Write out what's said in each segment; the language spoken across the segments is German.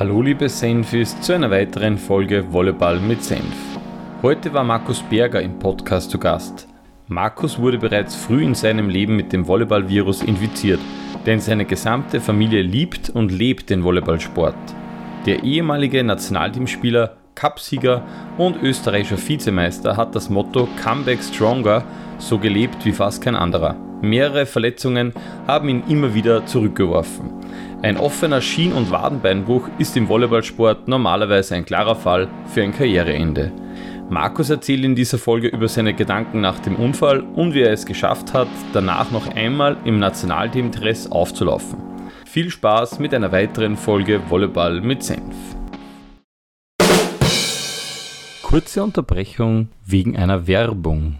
Hallo liebe Senfis zu einer weiteren Folge Volleyball mit Senf. Heute war Markus Berger im Podcast zu Gast. Markus wurde bereits früh in seinem Leben mit dem Volleyball-Virus infiziert, denn seine gesamte Familie liebt und lebt den Volleyballsport. Der ehemalige Nationalteamspieler, Cupsieger und österreichischer Vizemeister hat das Motto Comeback Stronger so gelebt wie fast kein anderer. Mehrere Verletzungen haben ihn immer wieder zurückgeworfen. Ein offener Schien- und Wadenbeinbruch ist im Volleyballsport normalerweise ein klarer Fall für ein Karriereende. Markus erzählt in dieser Folge über seine Gedanken nach dem Unfall und wie er es geschafft hat, danach noch einmal im Nationalteam-Dress aufzulaufen. Viel Spaß mit einer weiteren Folge Volleyball mit Senf. Kurze Unterbrechung wegen einer Werbung.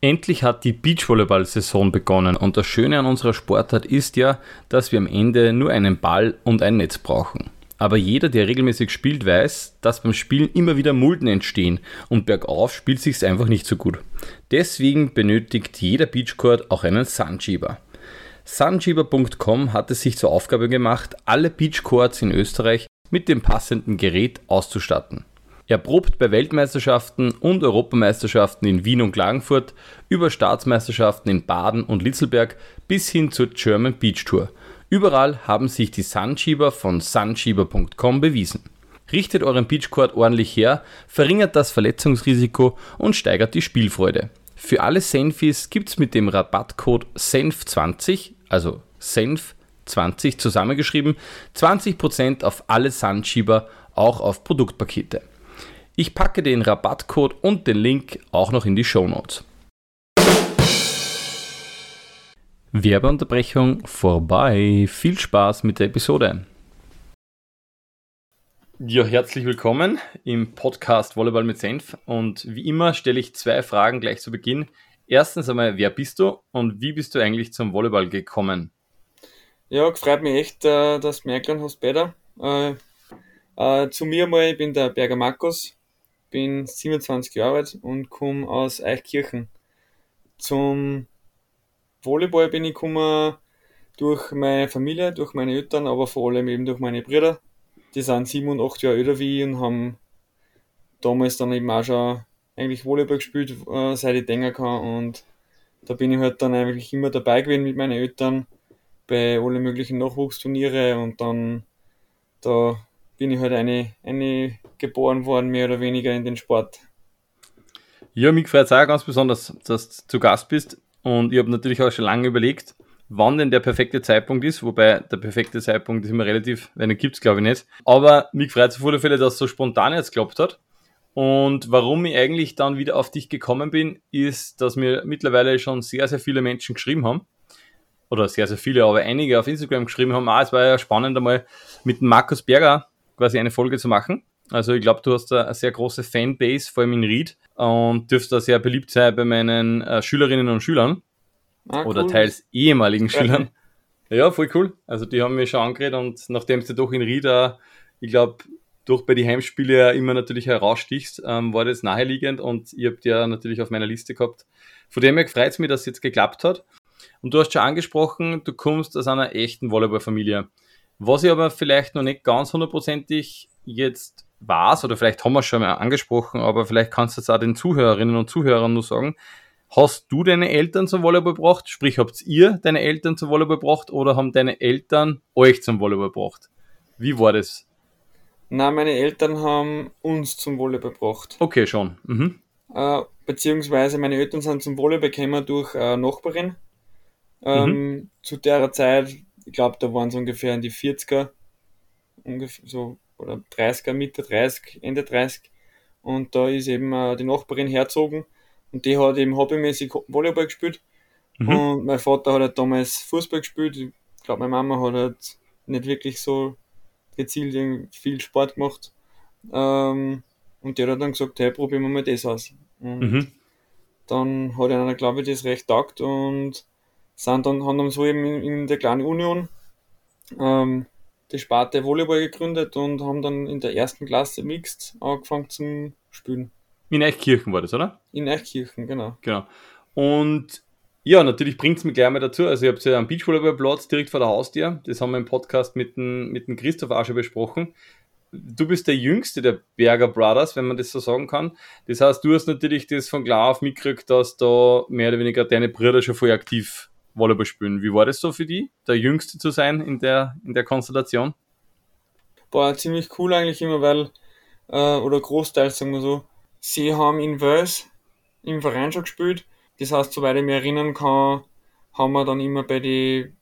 Endlich hat die Beachvolleyball-Saison begonnen und das Schöne an unserer Sportart ist ja, dass wir am Ende nur einen Ball und ein Netz brauchen. Aber jeder, der regelmäßig spielt, weiß, dass beim Spielen immer wieder Mulden entstehen und bergauf spielt sich's einfach nicht so gut. Deswegen benötigt jeder Beachcourt auch einen Sunschieber. Sunschieber.com hat es sich zur Aufgabe gemacht, alle Beachcourts in Österreich mit dem passenden Gerät auszustatten. Er probt bei Weltmeisterschaften und Europameisterschaften in Wien und Klagenfurt über Staatsmeisterschaften in Baden und Litzelberg bis hin zur German Beach Tour. Überall haben sich die Sunschieber von sunschieber.com bewiesen. Richtet euren Beachcourt ordentlich her, verringert das Verletzungsrisiko und steigert die Spielfreude. Für alle Senfis gibt's mit dem Rabattcode SENF20, also SENF20 zusammengeschrieben, 20% auf alle Sunschieber, auch auf Produktpakete. Ich packe den Rabattcode und den Link auch noch in die Show Notes. Werbeunterbrechung vorbei. Viel Spaß mit der Episode. Ja, herzlich willkommen im Podcast Volleyball mit Senf. Und wie immer stelle ich zwei Fragen gleich zu Beginn. Erstens einmal, wer bist du und wie bist du eigentlich zum Volleyball gekommen? Ja, freut mich echt, äh, dass du mir eingeladen hast, Peter. Äh, äh, zu mir mal, ich bin der Berger Markus, bin 27 Jahre alt und komme aus Eichkirchen. Zum Volleyball bin ich gekommen durch meine Familie, durch meine Eltern, aber vor allem eben durch meine Brüder. Die sind sieben und acht Jahre älter wie ich und haben damals dann eben auch schon eigentlich Volleyball gespielt, äh, seit ich denken kann. Und da bin ich halt dann eigentlich immer dabei gewesen mit meinen Eltern bei allen möglichen Nachwuchsturniere und dann da bin ich halt eine, eine geboren worden, mehr oder weniger in den Sport. Ja, mich freut es auch ganz besonders, dass du zu Gast bist. Und ich habe natürlich auch schon lange überlegt, wann denn der perfekte Zeitpunkt ist, wobei der perfekte Zeitpunkt ist immer relativ, wenn er gibt es glaube ich nicht. Aber mich freut es auf alle Fälle, dass es so spontan jetzt geklappt hat. Und warum ich eigentlich dann wieder auf dich gekommen bin, ist, dass mir mittlerweile schon sehr, sehr viele Menschen geschrieben haben. Oder sehr, sehr viele, aber einige auf Instagram geschrieben haben, ah, es war ja spannend einmal mit Markus Berger quasi eine Folge zu machen. Also ich glaube, du hast da eine sehr große Fanbase, vor allem in Ried, und dürfst da sehr beliebt sein bei meinen äh, Schülerinnen und Schülern. Ah, oder cool. teils ehemaligen. Schülern. Ja, voll cool. Also die haben mich schon angeredet und nachdem du doch in Ried, äh, ich glaube, durch bei die Heimspiele ja immer natürlich herausstichst, ähm, war das naheliegend und ihr habt ja natürlich auf meiner Liste gehabt. Von dem her freut es mich, dass es jetzt geklappt hat. Und du hast schon angesprochen, du kommst aus einer echten Volleyballfamilie. Was ich aber vielleicht noch nicht ganz hundertprozentig jetzt weiß, oder vielleicht haben wir es schon mal angesprochen, aber vielleicht kannst du es auch den Zuhörerinnen und Zuhörern nur sagen. Hast du deine Eltern zum Volleyball gebracht? Sprich, habt ihr deine Eltern zum Volleyball gebracht oder haben deine Eltern euch zum Volleyball gebracht? Wie war das? Na, meine Eltern haben uns zum Volleyball gebracht. Okay, schon. Mhm. Äh, beziehungsweise meine Eltern sind zum Volleyball gekommen durch eine Nachbarin. Ähm, mhm. Zu der Zeit ich glaube, da waren es ungefähr in die 40er, ungefähr so, oder 30er, Mitte 30, Ende 30. Und da ist eben äh, die Nachbarin herzogen und die hat eben hobbymäßig Volleyball gespielt. Mhm. Und mein Vater hat halt damals Fußball gespielt. Ich glaube, meine Mama hat halt nicht wirklich so gezielt viel Sport gemacht. Ähm, und der hat dann gesagt, hey, probieren wir mal das aus. Und mhm. dann hat einer, glaube ich, das recht taugt und sind dann, haben dann so eben in, in der kleinen Union ähm, die Sparte Volleyball gegründet und haben dann in der ersten Klasse Mixed angefangen zum Spielen. In Eichkirchen war das, oder? In Eichkirchen, genau. Genau. Und Ja, natürlich bringt es mich gleich mal dazu. Also, ich habe ja am Beachvolleyballplatz direkt vor der Haustür. Das haben wir im Podcast mit dem, mit dem Christoph auch schon besprochen. Du bist der Jüngste der Berger Brothers, wenn man das so sagen kann. Das heißt, du hast natürlich das von klar auf mitgekriegt, dass da mehr oder weniger deine Brüder schon voll aktiv Volleyball spielen. Wie war das so für die, der Jüngste zu sein in der, in der Konstellation? War ziemlich cool eigentlich immer, weil, äh, oder großteils sagen wir so, sie haben in Wels im Verein schon gespielt das heißt, soweit ich mich erinnern kann, haben wir dann immer bei den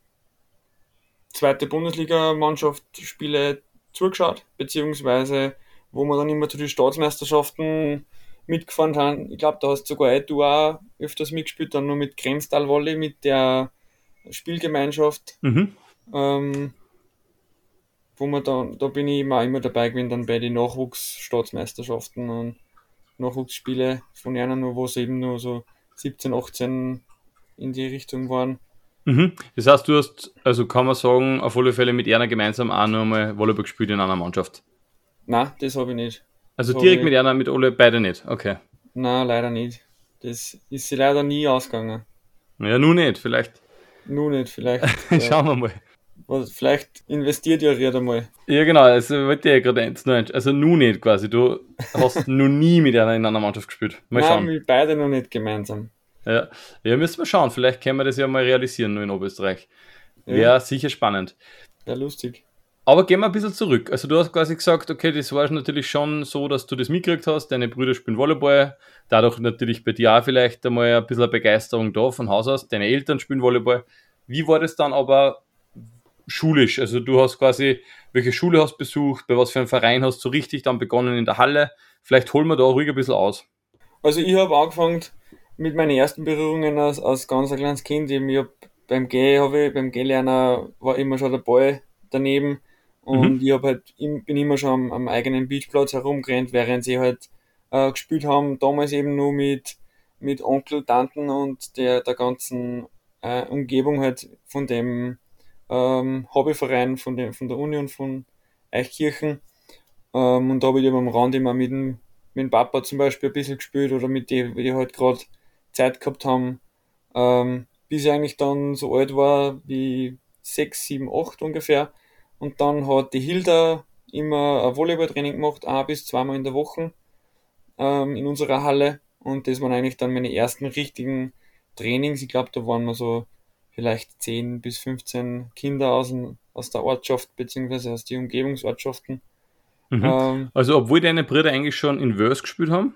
zweite Bundesliga-Mannschaft Spiele zugeschaut, beziehungsweise wo wir dann immer zu den Staatsmeisterschaften mitgefahren haben. Ich glaube, da hast sogar du auch öfters mitgespielt, dann nur mit Grenztal Volley, mit der Spielgemeinschaft. Mhm. Ähm, wo man dann, da bin ich immer, immer dabei gewesen, dann bei den Nachwuchsstaatsmeisterschaften und Nachwuchsspiele von einer nur, wo es eben nur so 17, 18 in die Richtung waren. Mhm. Das heißt, du hast, also kann man sagen, auf alle Fälle mit einer gemeinsam auch noch einmal Volleyball gespielt in einer Mannschaft? Nein, das habe ich nicht. Also das direkt mit einer, mit alle beide nicht? Okay. Nein, leider nicht. Das ist sie leider nie ausgegangen. Ja, nun nicht, vielleicht. Nun nicht, vielleicht. Schauen wir mal. Was, vielleicht investiert ihr ja einmal. Ja, genau, also wollte ich ja gerade eins. Also nun nicht quasi. Du hast noch nie mit einer in einer Mannschaft gespielt. Mal Nein, schauen. mit beide noch nicht gemeinsam. Ja. ja, müssen wir schauen. Vielleicht können wir das ja mal realisieren, nur in Oberösterreich. Wäre ja. sicher spannend. Ja, lustig. Aber gehen wir ein bisschen zurück. Also du hast quasi gesagt, okay, das war natürlich schon so, dass du das mitgekriegt hast, deine Brüder spielen Volleyball, dadurch natürlich bei dir auch vielleicht einmal ein bisschen Begeisterung da von Haus aus, deine Eltern spielen Volleyball. Wie war das dann aber schulisch? Also du hast quasi, welche Schule hast besucht, bei was für einem Verein hast du richtig dann begonnen in der Halle? Vielleicht holen wir da ruhig ein bisschen aus. Also ich habe angefangen mit meinen ersten Berührungen als, als ganz ein kleines Kind. Ich hab beim G habe ich, beim G-Lerner war immer schon der Ball daneben und mhm. ich hab halt, bin immer schon am, am eigenen Beachplatz herumgerannt, während sie halt äh, gespielt haben, damals eben nur mit, mit Onkel, Tanten und der, der ganzen äh, Umgebung halt von dem ähm, Hobbyverein von, der, von der Union von Eichkirchen. Ähm, und da habe ich eben am Rand immer mit dem, mit dem Papa zum Beispiel ein bisschen gespielt oder mit denen, die halt gerade Zeit gehabt haben. Ähm, bis ich eigentlich dann so alt war wie 6, 7, 8 ungefähr. Und dann hat die Hilda immer ein Volleyballtraining gemacht, ein bis zweimal in der Woche ähm, in unserer Halle. Und das waren eigentlich dann meine ersten richtigen Trainings. Ich glaube, da waren wir so vielleicht 10 bis 15 Kinder aus, aus der Ortschaft beziehungsweise aus den Umgebungsortschaften. Mhm. Ähm, also obwohl deine Brüder eigentlich schon in Wörs gespielt haben,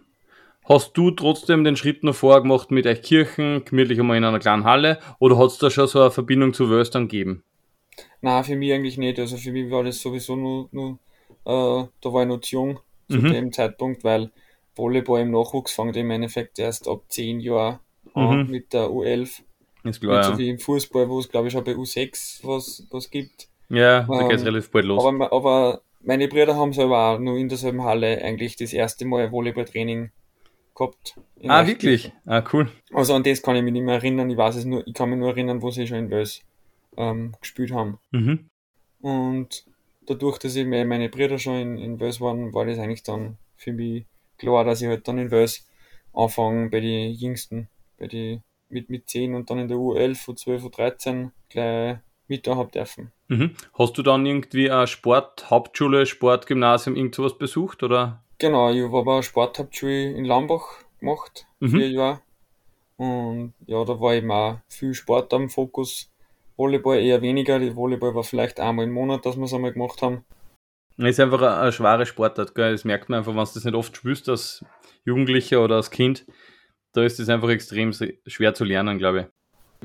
hast du trotzdem den Schritt noch vorgemacht mit euch Kirchen, gemütlich einmal in einer kleinen Halle, oder hat es da schon so eine Verbindung zu Wörs dann gegeben? Na, für mich eigentlich nicht. Also für mich war das sowieso nur, nur äh, da war ich noch zu jung zu mhm. dem Zeitpunkt, weil Volleyball im Nachwuchs fängt im Endeffekt erst ab 10 Jahren an mhm. mit der U11. Ist klar, Nicht so ja. wie im Fußball, wo es glaube ich auch bei U6 was, was gibt. Ja, da ähm, geht es relativ bald los. Aber, aber meine Brüder haben selber auch nur in derselben Halle eigentlich das erste Mal Volleyballtraining gehabt. Ah, wirklich? Ah, cool. Also an das kann ich mich nicht mehr erinnern. Ich weiß es nur, ich kann mich nur erinnern, wo sie schon in Wels ähm, gespielt haben. Mhm. Und dadurch, dass ich meine Brüder schon in, in Wels waren, war das eigentlich dann für mich klar, dass ich halt dann in Wels anfange bei den Jüngsten, bei den mit, mit 10 und dann in der U11, U12, U13 gleich mit da haben dürfen. Mhm. Hast du dann irgendwie eine Sport, Hauptschule, Sportgymnasium, irgend sowas besucht, oder? Genau, ich habe eine Sporthauptschule in Lambach gemacht, mhm. vier Jahre. Und ja, da war eben auch viel Sport am Fokus. Volleyball eher weniger. Die Volleyball war vielleicht einmal im Monat, dass wir es einmal gemacht haben. Es ist einfach eine, eine schwere Sportart, gell? das merkt man einfach, wenn du das nicht oft spürst als Jugendlicher oder als Kind da ist es einfach extrem schwer zu lernen, glaube ich.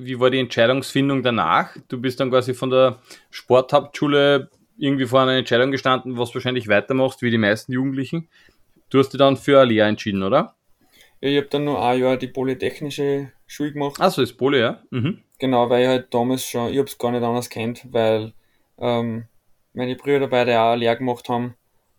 Wie war die Entscheidungsfindung danach? Du bist dann quasi von der Sporthauptschule irgendwie vor einer Entscheidung gestanden, was du wahrscheinlich weitermachst, wie die meisten Jugendlichen. Du hast dich dann für eine Lehre entschieden, oder? Ja, ich habe dann noch ein Jahr die Polytechnische Schule gemacht. Achso, ist Poly, ja. Mhm. Genau, weil ich halt damals schon, ich habe es gar nicht anders kennt, weil ähm, meine Brüder beide auch eine Lehre gemacht haben.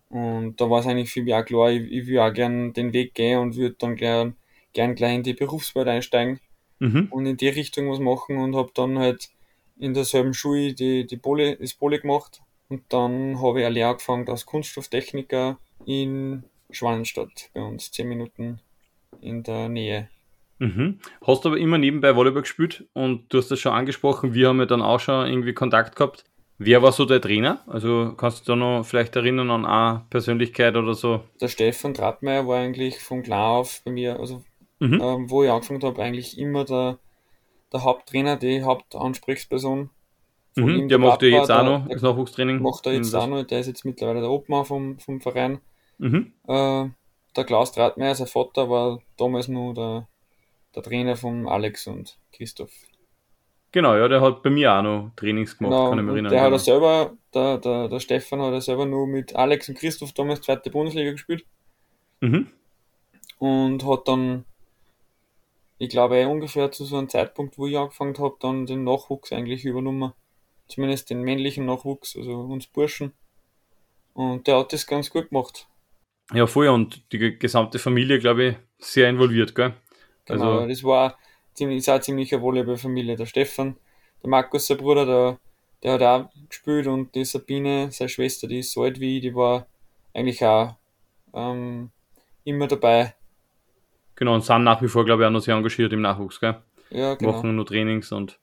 Und da war es eigentlich für mich auch klar, ich, ich will auch gerne den Weg gehen und würde dann gern gern gleich in die Berufswelt einsteigen mhm. und in die Richtung was machen und habe dann halt in derselben Schule die, die Poli, das Poli gemacht und dann habe ich eine Lehre angefangen als Kunststofftechniker in Schwanenstadt bei uns, zehn Minuten in der Nähe Mhm. Hast aber immer nebenbei Volleyball gespielt und du hast das schon angesprochen, wir haben ja dann auch schon irgendwie Kontakt gehabt. Wer war so der Trainer? Also kannst du da noch vielleicht erinnern an eine Persönlichkeit oder so? Der Stefan Trattmeier war eigentlich von klar auf bei mir, also mhm. ähm, wo ich angefangen habe, eigentlich immer der, der Haupttrainer, die Hauptansprechperson. Mhm, der macht ja jetzt auch noch das Nachwuchstraining. Macht er jetzt auch noch, der ist jetzt mittlerweile der Obmann vom, vom Verein. Mhm. Äh, der Klaus Trattmeier, sein Vater, war damals nur der, der Trainer von Alex und Christoph. Genau, ja, der hat bei mir auch noch Trainings gemacht, genau, kann ich mich erinnern. Der hat er selber, der, der, der Stefan hat er selber nur mit Alex und Christoph damals zweite Bundesliga gespielt. Mhm. Und hat dann, ich glaube, ungefähr zu so einem Zeitpunkt, wo ich angefangen habe, dann den Nachwuchs eigentlich übernommen. Zumindest den männlichen Nachwuchs, also uns Burschen. Und der hat das ganz gut gemacht. Ja, voll, und die gesamte Familie, glaube ich, sehr involviert, gell? Genau, also, das war ziemlich, ist auch ziemlich eine Volleyballfamilie. Der Stefan, der Markus, sein Bruder, der, der hat auch gespielt und die Sabine, seine Schwester, die ist so alt wie ich, die war eigentlich auch ähm, immer dabei. Genau, und sind nach wie vor, glaube ich, auch noch sehr engagiert im Nachwuchs, gell? Ja, genau. Machen nur Trainings und.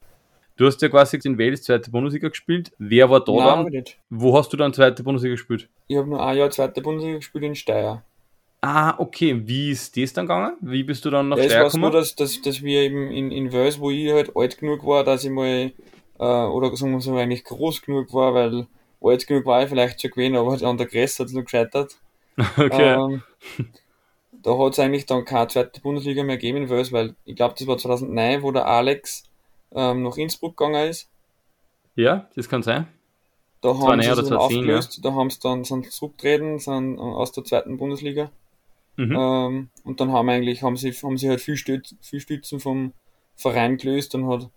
Du hast ja quasi in Wales zweite Bundesliga gespielt. Wer war da Nein, dann? Wo hast du dann zweite Bundesliga gespielt? Ich habe nur ein Jahr zweite Bundesliga gespielt in Steyr. Ah, okay. Wie ist das dann gegangen? Wie bist du dann nach ja, Steyr gekommen? Es war so, dass, dass, dass wir eben in, in Wales, wo ich halt alt genug war, dass ich mal, äh, oder sagen wir so, eigentlich groß genug war, weil alt genug war ich vielleicht schon gewesen, aber an der Größe hat es noch gescheitert. Okay. Ähm, da hat es eigentlich dann keine zweite Bundesliga mehr gegeben in Wales, weil ich glaube, das war 2009, wo der Alex ähm, nach Innsbruck gegangen ist. Ja, das kann sein. Da haben sie es aufgelöst, ja. da haben sie dann sind zurückgetreten, sind aus der zweiten Bundesliga. Mhm. Ähm, und dann haben eigentlich, haben sie, haben sie halt viel, Stütz, viel Stützen vom Verein gelöst und hat,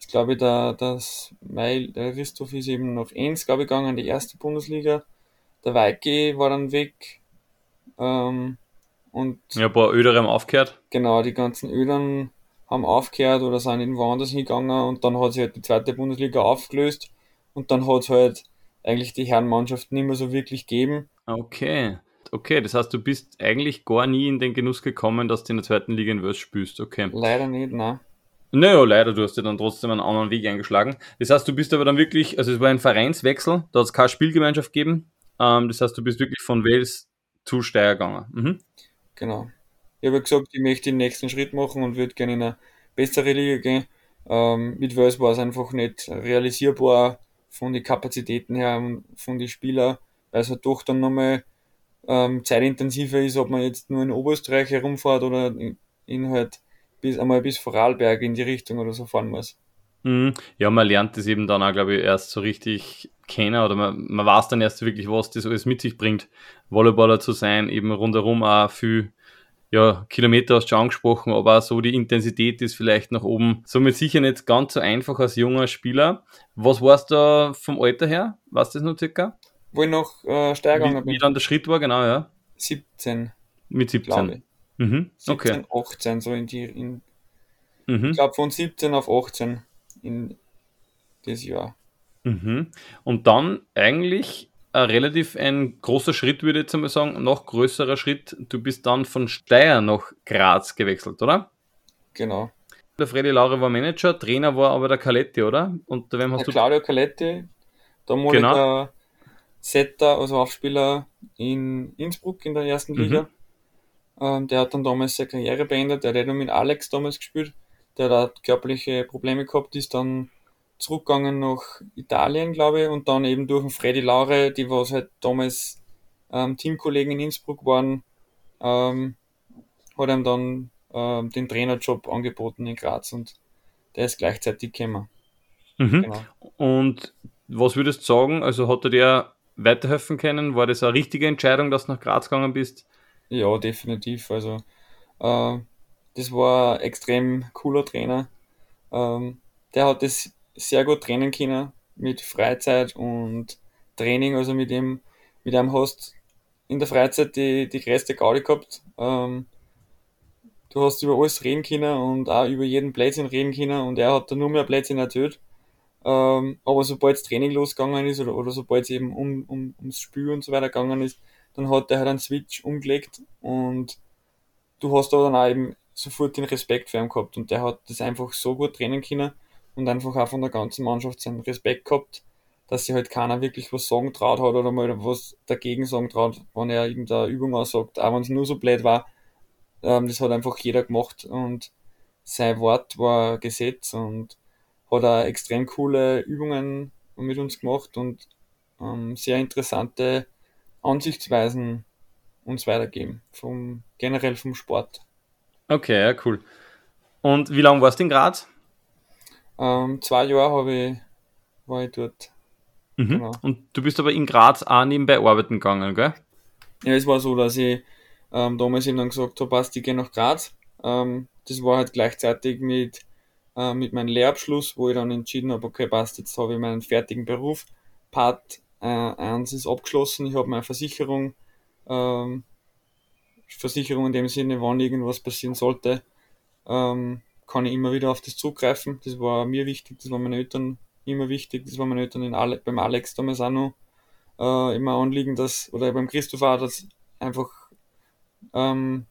ich glaube, der, das Meil, der Christoph ist eben nach Enns, glaube ich, gegangen, in die erste Bundesliga. Der Weike war dann weg. Ähm, und ja, ein paar Öder haben aufgehört. Genau, die ganzen Ödern haben aufgehört oder sind irgendwo anders hingegangen und dann hat sich halt die zweite Bundesliga aufgelöst und dann hat es halt eigentlich die Herrenmannschaft nicht mehr so wirklich gegeben. Okay okay, das heißt, du bist eigentlich gar nie in den Genuss gekommen, dass du in der zweiten Liga in Wels spielst, okay. Leider nicht, nein. Naja, leider, du hast ja dann trotzdem einen anderen Weg eingeschlagen. Das heißt, du bist aber dann wirklich, also es war ein Vereinswechsel, da hat es keine Spielgemeinschaft gegeben. Ähm, das heißt, du bist wirklich von Wales zu Steyr gegangen. Mhm. Genau. Ich habe gesagt, ich möchte den nächsten Schritt machen und würde gerne in eine bessere Liga gehen. Ähm, mit Wales war es einfach nicht realisierbar von den Kapazitäten her und von den Spielern, weil es halt doch dann nochmal ähm, zeitintensiver ist, ob man jetzt nur in Oberösterreich herumfährt oder in, in halt bis einmal bis Vorarlberg in die Richtung oder so fahren muss. Mhm. Ja, man lernt das eben dann auch, glaube ich, erst so richtig kennen oder man, man weiß dann erst wirklich, was das alles mit sich bringt, Volleyballer zu sein, eben rundherum auch viel ja, Kilometer hast du schon angesprochen, aber auch so die Intensität ist vielleicht nach oben. Somit sicher nicht ganz so einfach als junger Spieler. Was warst du vom Alter her? Du das noch circa? Wo ich noch äh, gegangen bin. Wie dann der Schritt war, genau, ja. 17. Mit 17. Ich. Mhm. 17, okay. 18, so in die. In, mhm. Ich glaube von 17 auf 18 in das Jahr. Mhm. Und dann eigentlich ein relativ ein großer Schritt, würde ich jetzt einmal sagen, noch größerer Schritt. Du bist dann von Steyr nach Graz gewechselt, oder? Genau. Der Freddy Laure war Manager, Trainer war aber der Caletti, oder? Und wem hast der du? Claudio Caletti, der Monika genau. Setter, also Aufspieler in Innsbruck in der ersten mhm. Liga. Ähm, der hat dann damals seine Karriere beendet. Der hat nur mit Alex damals gespielt. Der hat körperliche Probleme gehabt, ist dann zurückgegangen nach Italien, glaube ich, und dann eben durch den Freddy Laure, die was halt damals ähm, Teamkollegen in Innsbruck waren, ähm, hat ihm dann ähm, den Trainerjob angeboten in Graz und der ist gleichzeitig gekommen. Mhm. Genau. Und was würdest du sagen? Also hat er dir weiterhelfen können? War das eine richtige Entscheidung, dass du nach Graz gegangen bist? Ja, definitiv. Also äh, das war ein extrem cooler Trainer. Ähm, der hat das sehr gut trainen können mit Freizeit und Training. Also mit dem, mit einem hast in der Freizeit die, die größte Gaudi gehabt. Ähm, du hast über alles reden können und auch über jeden Plätzchen reden können und er hat da nur mehr Plätzchen erzählt. Ähm, aber sobald das Training losgegangen ist oder, oder sobald es eben um, um, ums Spiel und so weiter gegangen ist, dann hat er halt einen Switch umgelegt und du hast aber dann auch eben sofort den Respekt für ihn gehabt und der hat das einfach so gut trainen können und einfach auch von der ganzen Mannschaft seinen Respekt gehabt, dass sich halt keiner wirklich was sagen traut hat oder mal was dagegen sagen traut, wenn er irgendeine Übung aussagt, auch wenn es nur so blöd war. Ähm, das hat einfach jeder gemacht und sein Wort war Gesetz und hat auch extrem coole Übungen mit uns gemacht und ähm, sehr interessante Ansichtsweisen uns weitergeben, vom, generell vom Sport. Okay, ja, cool. Und wie lange warst du in Graz? Ähm, zwei Jahre habe ich, war ich dort. Mhm. Genau. Und du bist aber in Graz auch nebenbei arbeiten gegangen, gell? Ja, es war so, dass ich ähm, damals eben dann gesagt habe, passt, ich gehe nach Graz. Ähm, das war halt gleichzeitig mit, äh, mit meinem Lehrabschluss, wo ich dann entschieden habe, okay, passt, jetzt habe ich meinen fertigen Beruf. Part äh, 1 ist abgeschlossen, ich habe meine Versicherung ähm, Versicherung in dem Sinne, wann irgendwas passieren sollte, ähm, kann ich immer wieder auf das zugreifen. Das war mir wichtig, das war meinen Eltern immer wichtig, das war meinen Eltern in Ale beim Alex damals auch noch äh, immer anliegen, dass, oder beim Christopher, dass einfach ähm,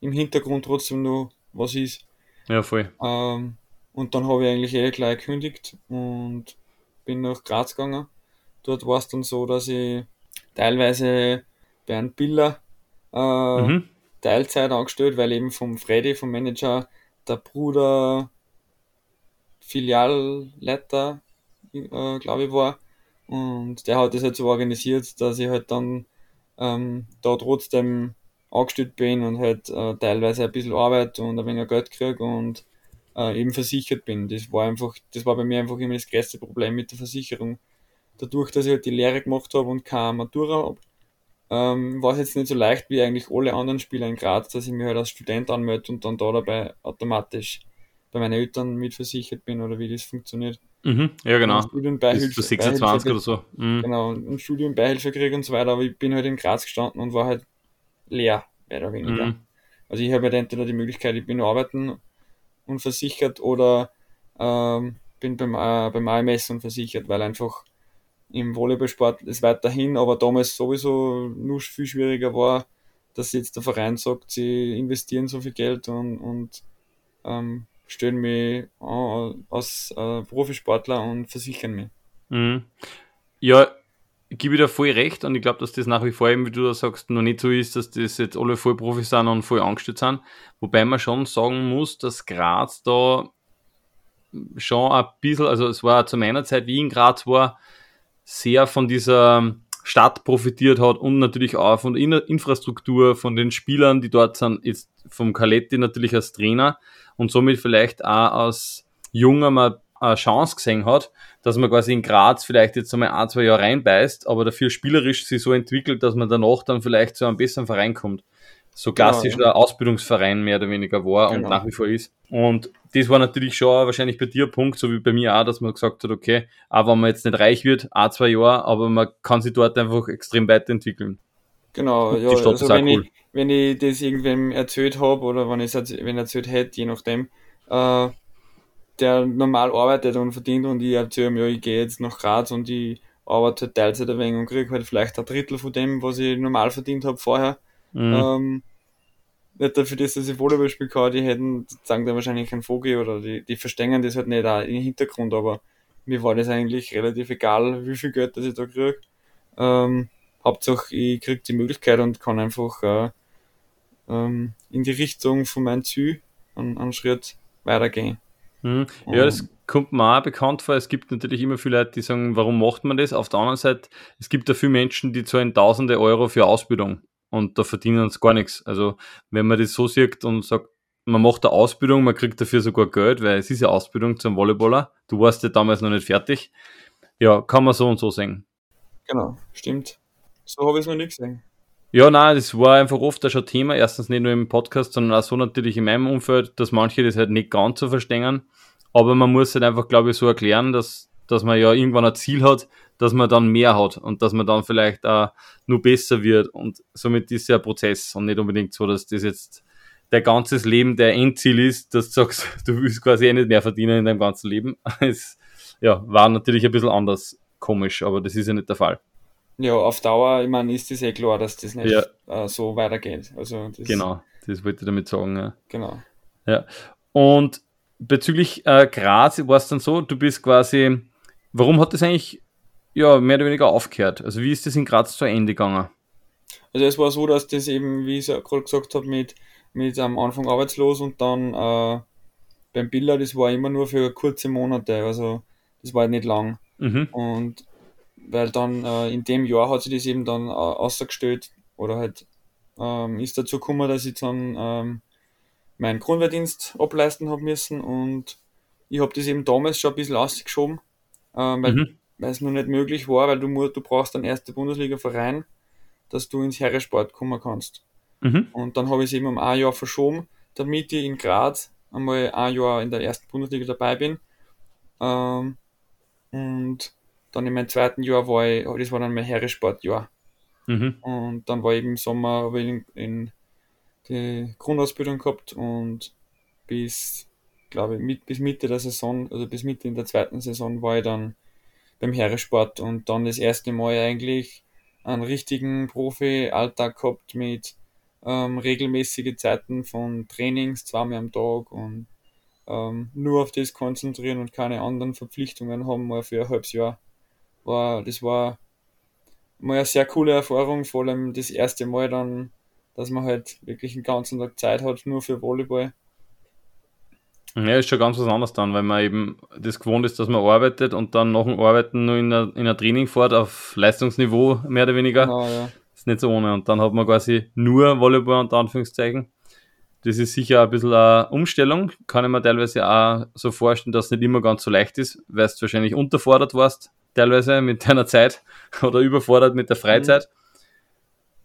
im Hintergrund trotzdem noch was ist. Ja, voll. Ähm, und dann habe ich eigentlich eh gleich gekündigt und bin nach Graz gegangen. Dort war es dann so, dass ich teilweise Bernd Biller äh, mhm. Teilzeit angestellt, weil eben vom Freddy, vom Manager, der Bruder Filialleiter, äh, glaube ich, war. Und der hat das halt so organisiert, dass ich halt dann ähm, da trotzdem angestellt bin und halt äh, teilweise ein bisschen Arbeit und ein wenig Geld kriege und äh, eben versichert bin. Das war einfach, das war bei mir einfach immer das größte Problem mit der Versicherung. Dadurch, dass ich halt die Lehre gemacht habe und keine Matura habe, ähm, war es jetzt nicht so leicht wie eigentlich alle anderen Spieler in Graz, dass ich mich halt als Student anmelde und dann da dabei automatisch bei meinen Eltern mitversichert bin oder wie das funktioniert. Mhm, ja, genau. Studienbeihilfe. Bis 26 oder so. Mhm. Genau, ein Studienbeihilfe kriege und so weiter, aber ich bin halt in Graz gestanden und war halt leer, mehr oder weniger. Mhm. Also ich habe halt entweder die Möglichkeit, ich bin arbeiten und versichert oder ähm, bin beim, äh, beim AMS und versichert, weil einfach im Volleyballsport ist weiterhin, aber damals sowieso nur viel schwieriger war, dass jetzt der Verein sagt, sie investieren so viel Geld und, und ähm, stellen mich an als äh, Profisportler und versichern mich. Mhm. Ja, ich gebe dir voll recht und ich glaube, dass das nach wie vor eben, wie du da sagst, noch nicht so ist, dass das jetzt alle voll Profis sind und voll angestellt sind. Wobei man schon sagen muss, dass Graz da schon ein bisschen, also es war zu meiner Zeit, wie in Graz war, sehr von dieser Stadt profitiert hat und natürlich auch von der Infrastruktur, von den Spielern, die dort sind, jetzt vom Kaletti natürlich als Trainer und somit vielleicht auch als Junger mal eine Chance gesehen hat, dass man quasi in Graz vielleicht jetzt einmal ein, zwei Jahre reinbeißt, aber dafür spielerisch sich so entwickelt, dass man danach dann vielleicht zu einem besseren Verein kommt so klassisch genau, ja. Ausbildungsverein mehr oder weniger war genau. und nach wie vor ist. Und das war natürlich schon wahrscheinlich bei dir ein Punkt, so wie bei mir auch, dass man gesagt hat, okay, auch wenn man jetzt nicht reich wird, ein, zwei Jahre, aber man kann sich dort einfach extrem weiterentwickeln. Genau, ja, also wenn, cool. ich, wenn ich das irgendwem erzählt habe oder wenn ich es wenn erzählt hätte, je nachdem, äh, der normal arbeitet und verdient und ich erzähle ihm, ja, ich gehe jetzt nach Graz und ich arbeite halt Teilzeit ein wenig und kriege halt vielleicht ein Drittel von dem, was ich normal verdient habe vorher Mhm. Ähm, nicht dafür, dass ich Volleyball spielen kann, die hätten, sagen dann wahrscheinlich ein Vogel oder die, die verstehen das halt nicht auch im Hintergrund, aber mir war das eigentlich relativ egal, wie viel Geld das ich da kriege. Ähm, Hauptsache, ich kriege die Möglichkeit und kann einfach äh, ähm, in die Richtung von meinem Ziel einen, einen Schritt weitergehen. Mhm. Ja, das kommt mir auch bekannt vor. Es gibt natürlich immer viele Leute, die sagen, warum macht man das? Auf der anderen Seite, es gibt da viele Menschen, die zahlen tausende Euro für Ausbildung und da verdienen sie gar nichts. Also wenn man das so sieht und sagt, man macht eine Ausbildung, man kriegt dafür sogar Geld, weil es ist ja Ausbildung zum Volleyballer. Du warst ja damals noch nicht fertig. Ja, kann man so und so sehen. Genau, stimmt. So habe ich es noch nicht gesehen. Ja, nein, das war einfach oft auch schon Thema. Erstens nicht nur im Podcast, sondern auch so natürlich in meinem Umfeld, dass manche das halt nicht ganz so verstehen. Aber man muss halt einfach, glaube ich, so erklären, dass, dass man ja irgendwann ein Ziel hat, dass man dann mehr hat und dass man dann vielleicht auch nur besser wird. Und somit ist ja ein Prozess und nicht unbedingt so, dass das jetzt dein ganzes Leben der Endziel ist, dass du sagst, du willst quasi eh nicht mehr verdienen in deinem ganzen Leben. Es ja, war natürlich ein bisschen anders komisch, aber das ist ja nicht der Fall. Ja, auf Dauer, ich meine, ist das eh klar, dass das nicht ja. äh, so weitergeht. Also genau. Das wollte ich damit sagen, ja. Genau. Ja. Und bezüglich äh, Graz war es dann so, du bist quasi, warum hat das eigentlich ja, mehr oder weniger aufgehört? Also wie ist das in Graz zu Ende gegangen? Also es war so, dass das eben, wie ich es gerade gesagt habe, mit, mit am Anfang arbeitslos und dann äh, beim Biller, das war immer nur für kurze Monate, also das war halt nicht lang. Mhm. Und weil dann äh, in dem Jahr hat sich das eben dann äh, ausgestellt oder halt ähm, ist dazu gekommen, dass ich dann ähm, meinen Grundwehrdienst ableisten habe müssen und ich habe das eben damals schon ein bisschen ausgeschoben, ähm, weil Mhm. es noch nicht möglich war, weil du, du brauchst einen erste Bundesliga-Verein, dass du ins Herresport kommen kannst. Mhm. Und dann habe ich es eben um ein Jahr verschoben, damit ich in Graz einmal ein Jahr in der ersten Bundesliga dabei bin. Ähm, und dann in meinem zweiten Jahr war ich, das war dann mein Herresportjahr. Mhm. Und dann war ich im Sommer in, in die Grundausbildung gehabt und bis, glaube ich, mit, bis Mitte der Saison, also bis Mitte in der zweiten Saison war ich dann beim Herresport und dann das erste Mal eigentlich einen richtigen Profi-Alltag gehabt mit ähm, regelmäßige Zeiten von Trainings, zweimal am Tag und ähm, nur auf das konzentrieren und keine anderen Verpflichtungen haben, mal für ein halbes Jahr. War, das war mal eine sehr coole Erfahrung, vor allem das erste Mal dann, dass man halt wirklich den ganzen Tag Zeit hat, nur für Volleyball. Ja, ist schon ganz was anderes dann, weil man eben das gewohnt ist, dass man arbeitet und dann nach dem Arbeiten nur in ein, in Training fährt auf Leistungsniveau, mehr oder weniger. Genau, ja. ist nicht so ohne. Und dann hat man quasi nur Volleyball unter Anführungszeichen. Das ist sicher ein bisschen eine Umstellung. Kann ich mir teilweise auch so vorstellen, dass es nicht immer ganz so leicht ist, weil du wahrscheinlich unterfordert warst, teilweise mit deiner Zeit oder überfordert mit der Freizeit.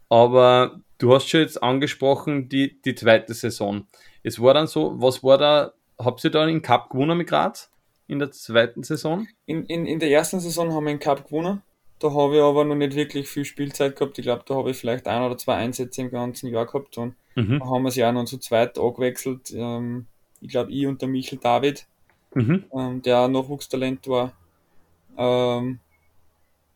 Aber du hast schon jetzt angesprochen, die, die zweite Saison. Es war dann so, was war da, habt ihr da den Cup gewonnen mit Graz in der zweiten Saison? In, in, in der ersten Saison haben wir den Cup gewonnen. Da habe ich aber noch nicht wirklich viel Spielzeit gehabt. Ich glaube, da habe ich vielleicht ein oder zwei Einsätze im ganzen Jahr gehabt. Und Mhm. da haben wir sie auch noch zu zweit angewechselt. Ähm, ich glaube, ich und der Michel David, Mhm. ähm, der Nachwuchstalent war, ähm,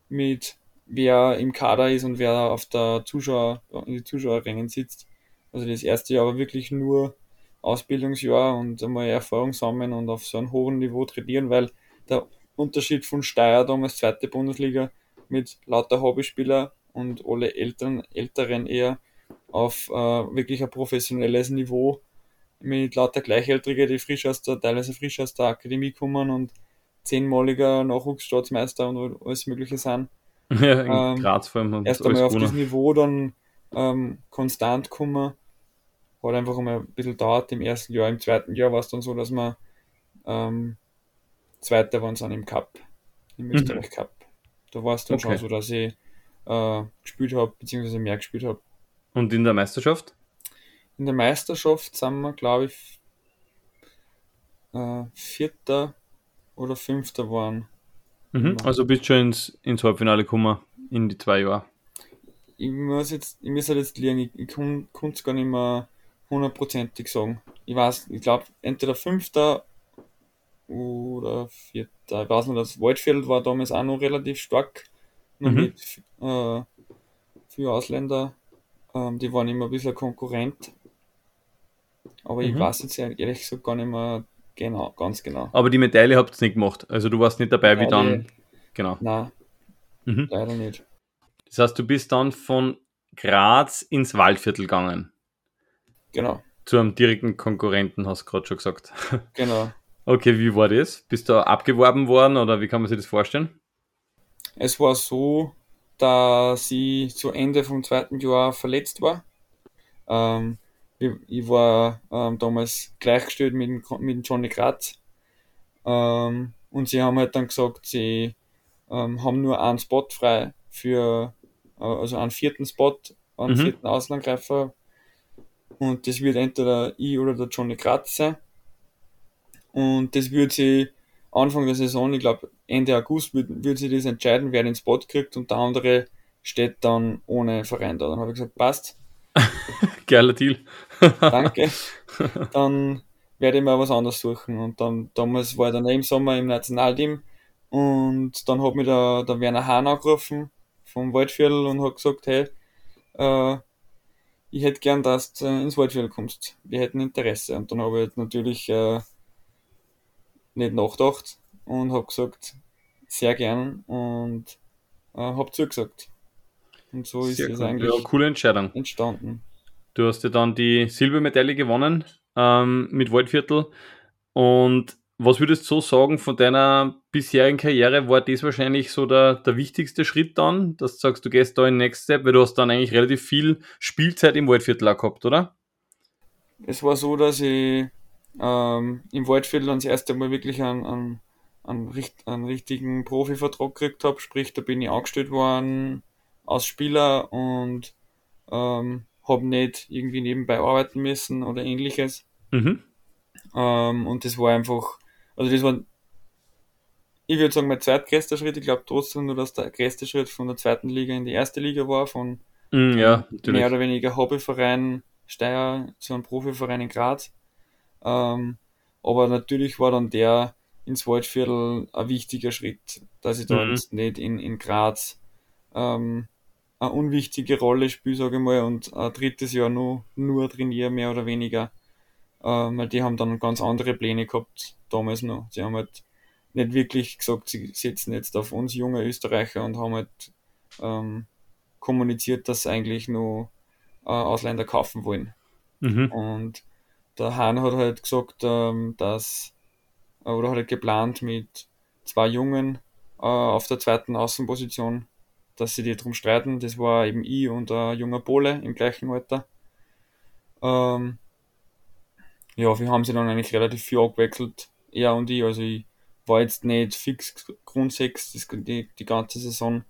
mit wer im Kader ist und wer auf der Zuschauer, in die Zuschauerrängen sitzt. Also das erste Jahr war wirklich nur Ausbildungsjahr und einmal Erfahrung sammeln und auf so einem hohen Niveau trainieren, weil der Unterschied von Steyr damals zweite Bundesliga mit lauter Hobbyspieler und alle Eltern, Älteren eher auf äh, wirklich ein professionelles Niveau mit lauter Gleichaltrige, die frisch aus der, teilweise frisch aus der Akademie kommen und zehnmaliger Nachwuchsstaatsmeister und alles mögliche sind. Ja, in Ähm, Graz vor allem. Erst einmal auf das. Niveau dann ähm, konstant kommen. Hat einfach einmal ein bisschen dauert im ersten Jahr. Im zweiten Jahr war es dann so, dass wir ähm, Zweiter waren dann im Cup, im Mhm. Österreich Cup. Da war es dann Okay. schon so, dass ich äh, gespielt habe, beziehungsweise mehr gespielt habe. Und in der Meisterschaft? In der Meisterschaft sind wir, glaube ich, äh, Vierter oder Fünfter waren. Mhm. Genau. Also bist du schon ins, ins Halbfinale gekommen in die zwei Jahre. Ich muss jetzt, ich muss halt jetzt liegen, ich, ich kann es gar nicht mehr hundertprozentig sagen. Ich weiß, ich glaube, entweder Fünfter oder Vierter. Ich weiß noch, das Waldviertel war damals auch noch relativ stark. Mhm. mit äh, für Ausländer. Ähm, die waren immer ein bisschen Konkurrent. Aber ich Mhm. weiß jetzt ehrlich gesagt gar nicht mehr genau, ganz genau. Aber die Medaille habt ihr nicht gemacht. Also du warst nicht dabei, wie dann. Genau. Nein, Mhm. leider nicht. Das heißt, du bist dann von Graz ins Waldviertel gegangen. Genau, Zu einem direkten Konkurrenten, hast du gerade schon gesagt. genau. Okay, wie war das? Bist du abgeworben worden oder wie kann man sich das vorstellen? Es war so, dass ich zu Ende vom zweiten Jahr verletzt war. Ähm, ich, ich war ähm, damals gleichgestellt mit, dem, mit dem Johnny Graz. Ähm, und sie haben halt dann gesagt, sie ähm, haben nur einen Spot frei für, äh, also einen vierten Spot, einen Mhm. vierten Außenangreifer. Und das wird entweder ich oder der Johnny Graz sein. Und das wird sie Anfang der Saison, ich glaube Ende August, wird, wird sie das entscheiden, wer den Spot kriegt und der andere steht dann ohne Verein da. Dann habe ich gesagt, passt, Geiler Deal. danke. dann werde ich mir was anderes suchen. Und dann damals war ich dann im Sommer im Nationalteam und dann hat mich der, der Werner Hahn angerufen vom Waldviertel und hat gesagt, hey, äh, ich hätte gern, dass du ins Waldviertel kommst. Wir hätten Interesse. Und dann habe ich natürlich äh, nicht nachgedacht und habe gesagt, sehr gern und äh, habe zugesagt. Und so ist es eigentlich ja, coole Entscheidung. entstanden. Du hast ja dann die Silbermedaille gewonnen ähm, mit Waldviertel. Und was würdest du so sagen von deiner bisherigen Karriere? War das wahrscheinlich so der, der wichtigste Schritt dann, dass du sagst, du gehst da in den Next Step, weil du hast dann eigentlich relativ viel Spielzeit im Waldviertel auch gehabt, oder? Es war so, dass ich ähm, im Waldviertel dann das erste Mal wirklich einen, einen, einen, einen richtigen Profivertrag gekriegt habe. Sprich, da bin ich angestellt worden als Spieler und ähm, habe nicht irgendwie nebenbei arbeiten müssen oder ähnliches. Mhm. Ähm, und das war einfach, also das war, ich würde sagen, mein zweitgrößter Schritt. Ich glaube trotzdem nur, dass der größte Schritt von der zweiten Liga in die erste Liga war, von mm, ja, mehr oder weniger Hobbyverein Steyr zu einem Profiverein in Graz. Ähm, aber natürlich war dann der ins Waldviertel ein wichtiger Schritt, dass ich da mhm. jetzt nicht in, in Graz ähm, eine unwichtige Rolle spiele, sage ich mal, und ein drittes Jahr nur, nur trainiere, mehr oder weniger. Ähm, weil die haben dann ganz andere Pläne gehabt, damals noch. Sie haben halt nicht wirklich gesagt, sie setzen jetzt auf uns junge Österreicher und haben halt ähm, kommuniziert, dass sie eigentlich nur äh, Ausländer kaufen wollen. Mhm. Und der Hahn hat halt gesagt, ähm, dass, oder hat halt geplant mit zwei Jungen äh, auf der zweiten Außenposition dass sie die drum streiten. Das war eben ich und ein junger Pole im gleichen Alter. Ähm, ja, wir haben sie dann eigentlich relativ viel abgewechselt, er und ich. Also ich war jetzt nicht fix Grund 6 die, die ganze Saison.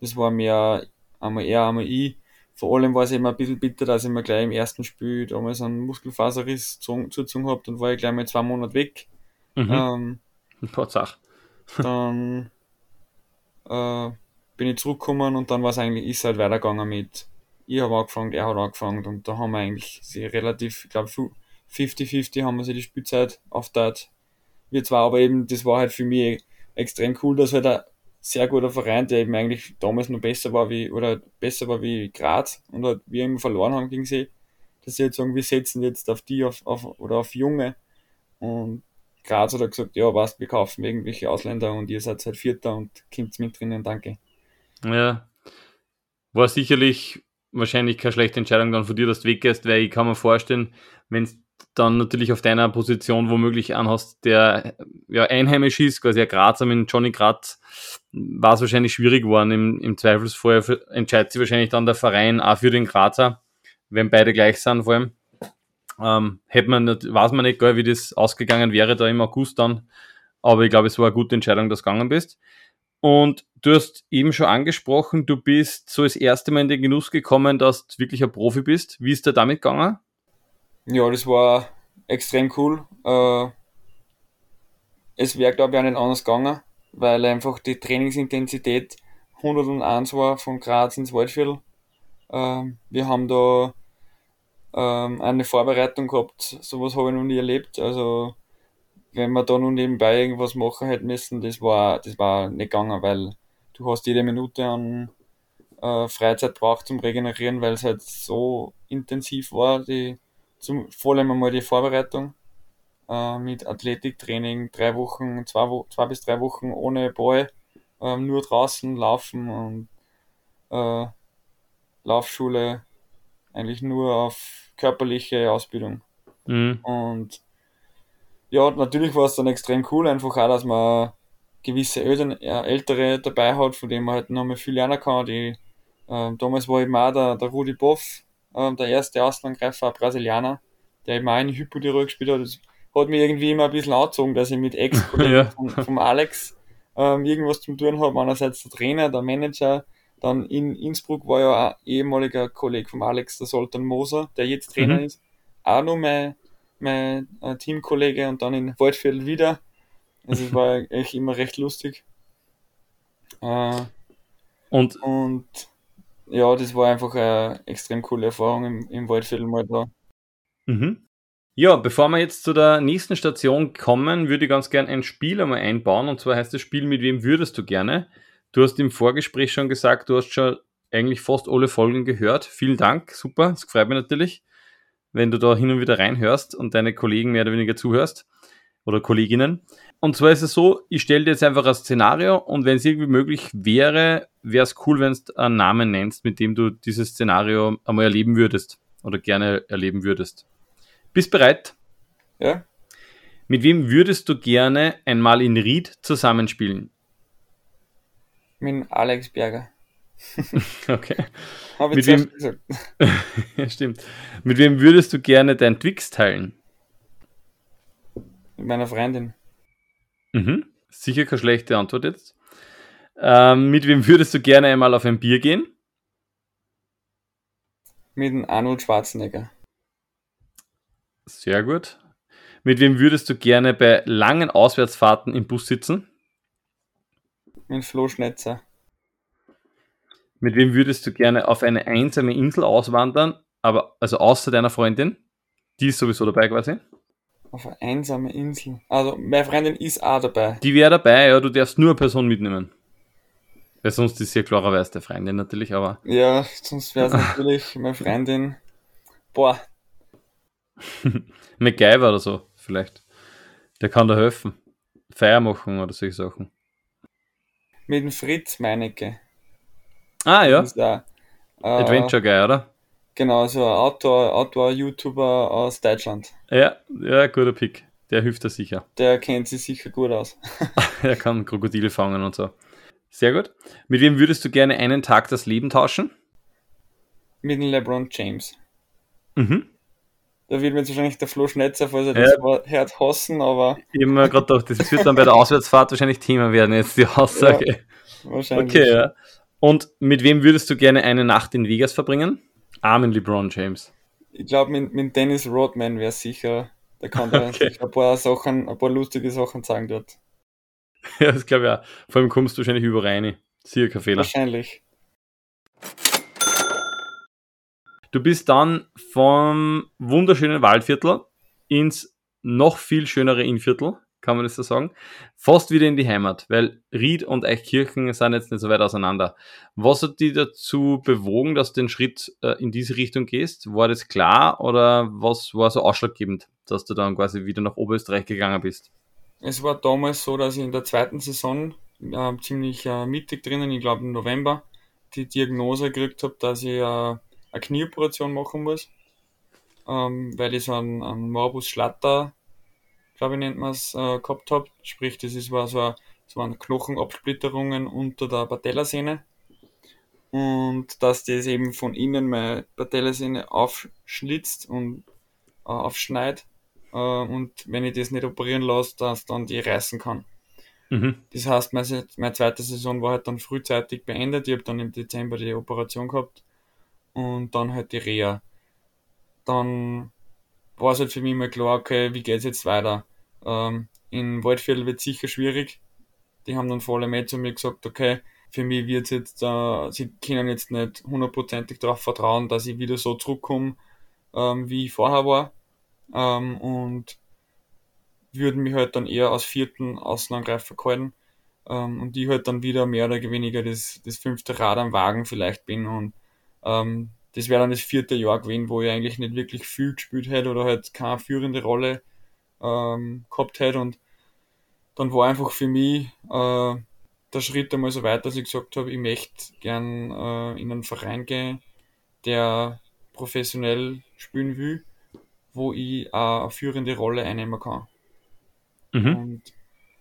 Das war mehr einmal er, einmal ich. Vor allem war es immer ein bisschen bitter, dass ich mir gleich im ersten Spiel damals einen Muskelfaserriss zugezogen habe. Dann war ich gleich mal zwei Monate weg. Mhm. Ähm, dann äh, bin ich zurückgekommen und dann war es eigentlich, ist halt weitergegangen mit, ich habe angefangen, er hat angefangen und da haben wir eigentlich sie relativ, ich glaube 50-50 haben wir sich die Spielzeit aufteilt. Wir zwar, aber eben, das war halt für mich extrem cool, dass halt ein sehr guter Verein, der eben eigentlich damals noch besser war wie, oder besser war wie Graz und halt wir immer verloren haben gegen sie, dass sie jetzt sagen, wir setzen jetzt auf die, auf, auf, oder auf Junge und Graz hat er gesagt, ja, was, wir kaufen irgendwelche Ausländer und ihr seid halt Vierter und kommt mit drinnen, danke. Ja. War sicherlich wahrscheinlich keine schlechte Entscheidung dann von dir, dass du weggehst, weil ich kann mir vorstellen, wenn dann natürlich auf deiner Position womöglich anhast, der ja einheimisch ist, quasi ein Grazer mit Johnny Graz, war es wahrscheinlich schwierig geworden. Im, im Zweifelsfall entscheidet sich wahrscheinlich dann der Verein auch für den Grazer, wenn beide gleich sind vor allem. Ähm, hätte man nicht, weiß man nicht, wie das ausgegangen wäre da im August dann. Aber ich glaube, es war eine gute Entscheidung, dass du gegangen bist. Und du hast eben schon angesprochen, du bist so das erste Mal in den Genuss gekommen, dass du wirklich ein Profi bist. Wie ist der damit gegangen? Ja, das war extrem cool. Äh, es wäre, glaube ich, auch nicht anders gegangen, weil einfach die Trainingsintensität 101 war von Graz ins Waldviertel. Ähm, wir haben da ähm, eine Vorbereitung gehabt, sowas habe ich noch nie erlebt. Also wenn wir da nun nebenbei irgendwas machen hätten müssen, das war, das war nicht gegangen, weil du hast jede Minute an äh, Freizeit braucht zum Regenerieren, weil es halt so intensiv war, die, zum, vor allem einmal die Vorbereitung äh, mit Athletiktraining, drei Wochen, zwei, Wo zwei bis drei Wochen ohne Ball, äh, nur draußen laufen und äh, Laufschule, eigentlich nur auf körperliche Ausbildung. Mhm. Und ja, natürlich war es dann extrem cool, einfach auch, dass man gewisse Eltern, äh, Ältere dabei hat, von denen man halt noch mal viel lernen kann. Die, äh, damals war eben auch der, der Rudi Boff, äh, der erste Außenangreifer, Brasilianer, der eben auch in Hypotirol gespielt hat. Das hat mich irgendwie immer ein bisschen angezogen, dass ich mit Ex-Kollegen ja. vom, vom, Alex ähm, irgendwas zu tun habe. Einerseits der Trainer, der Manager, dann in Innsbruck war ja auch ehemaliger Kollege vom Alex, der Soltan Moser, der jetzt Trainer mhm. ist, auch noch mein mein äh, Teamkollege und dann in Waldviertel wieder. Also es war echt immer recht lustig. Äh, und, und ja, das war einfach eine extrem coole Erfahrung im, im Waldviertel mal da. Mhm. Ja, bevor wir jetzt zu der nächsten Station kommen, würde ich ganz gerne ein Spiel einmal einbauen. Und zwar heißt das Spiel, mit wem würdest du gerne? Du hast im Vorgespräch schon gesagt, du hast schon eigentlich fast alle Folgen gehört. Vielen Dank, super, das freut mich natürlich, wenn du da hin und wieder reinhörst und deine Kollegen mehr oder weniger zuhörst oder Kolleginnen. Und zwar ist es so, ich stelle dir jetzt einfach ein Szenario und wenn es irgendwie möglich wäre, wäre es cool, wenn du einen Namen nennst, mit dem du dieses Szenario einmal erleben würdest oder gerne erleben würdest. Bist bereit? Ja. Mit wem würdest du gerne einmal in Ried zusammenspielen? Mit Alex Berger. okay. Habe Mit ich wem- zuerst gesagt. ja, stimmt. Mit wem würdest du gerne dein Twix teilen? Mit meiner Freundin. Mhm. Sicher keine schlechte Antwort jetzt. Ähm, mit wem würdest du gerne einmal auf ein Bier gehen? Mit dem Arnold Schwarzenegger. Sehr gut. Mit wem würdest du gerne bei langen Auswärtsfahrten im Bus sitzen? Mit Flo Schnetzer. Mit wem würdest du gerne auf eine einsame Insel auswandern, aber also außer deiner Freundin? Die ist sowieso dabei quasi. Auf eine einsame Insel. Also, meine Freundin ist auch dabei. Die wäre dabei, ja, du darfst nur eine Person mitnehmen. Weil sonst ist sie ja klarerweise der Freundin natürlich, aber Ja, sonst wäre es natürlich meine Freundin. Boah, MacGyver oder so, vielleicht. Der kann da helfen. Feier machen oder solche Sachen. mit dem Fritz Meinecke. Ah ja, auch, äh, Adventure Guy, oder? Genau, so ein Outdoor- Outdoor-YouTuber aus Deutschland. Ja, ja, guter Pick. Der hilft da sicher. Der kennt sich sicher gut aus. Er kann Krokodile fangen und so. Sehr gut. Mit wem würdest du gerne einen Tag das Leben tauschen? Mit dem LeBron James. Mhm. Da wird mir jetzt wahrscheinlich der Flo Schnetzer, falls er Ja. das hört, hassen, aber Ich habe mir gerade gedacht, das wird dann bei der Auswärtsfahrt wahrscheinlich Thema werden, jetzt die Aussage. wahrscheinlich. Okay, ja. Und mit wem würdest du gerne eine Nacht in Vegas verbringen? Armin LeBron James. Ich glaube, mit, mit Dennis Rodman wäre sicher, der kann da Okay. ein paar Sachen, ein paar lustige Sachen sagen dort. Ja, das glaube ich auch. Vor allem kommst du wahrscheinlich überall rein. Kein Fehler. Wahrscheinlich. Du bist dann vom wunderschönen Waldviertel ins noch viel schönere Innviertel, kann man das so sagen. Fast wieder in die Heimat, weil Ried und Eichkirchen sind jetzt nicht so weit auseinander. Was hat dich dazu bewogen, dass du den Schritt äh, in diese Richtung gehst? War das klar oder was war so ausschlaggebend, dass du dann quasi wieder nach Oberösterreich gegangen bist? Es war damals so, dass ich in der zweiten Saison äh, ziemlich äh, mittig drinnen, ich glaube im November, die Diagnose gekriegt habe, dass ich äh, eine Knieoperation machen muss, ähm, weil ich so einen, einen Morbus Schlatter, glaube ich nennt man es, äh, gehabt habe. Sprich, das ist, war so, ein, so waren Knochenabsplitterungen unter der Patellasehne und dass das eben von innen meine Patellasehne aufschlitzt und äh, aufschneidet äh, und wenn ich das nicht operieren lasse, dass dann die reißen kann. Mhm. Das heißt, meine, meine zweite Saison war halt dann frühzeitig beendet. Ich habe dann im Dezember die Operation gehabt und dann halt die Reha. Dann war es halt für mich mal klar, okay, wie geht's jetzt weiter? Ähm, in Waldviertel wird sicher schwierig. Die haben dann vor allem eh zu mir gesagt, okay, für mich wird jetzt, äh, sie können jetzt nicht hundertprozentig darauf vertrauen, dass ich wieder so zurückkomme, ähm, wie ich vorher war. Ähm, und würden mich halt dann eher als vierten Außenangreifer gehalten ähm, und die halt dann wieder mehr oder weniger das, das fünfte Rad am Wagen vielleicht bin und ähm, das wäre dann das vierte Jahr gewesen, wo ich eigentlich nicht wirklich viel gespielt hätte oder halt keine führende Rolle ähm, gehabt hätte und dann war einfach für mich äh, der Schritt einmal so weit, dass ich gesagt habe, ich möchte gern äh, in einen Verein gehen, der professionell spielen will, wo ich auch eine führende Rolle einnehmen kann. Mhm. Und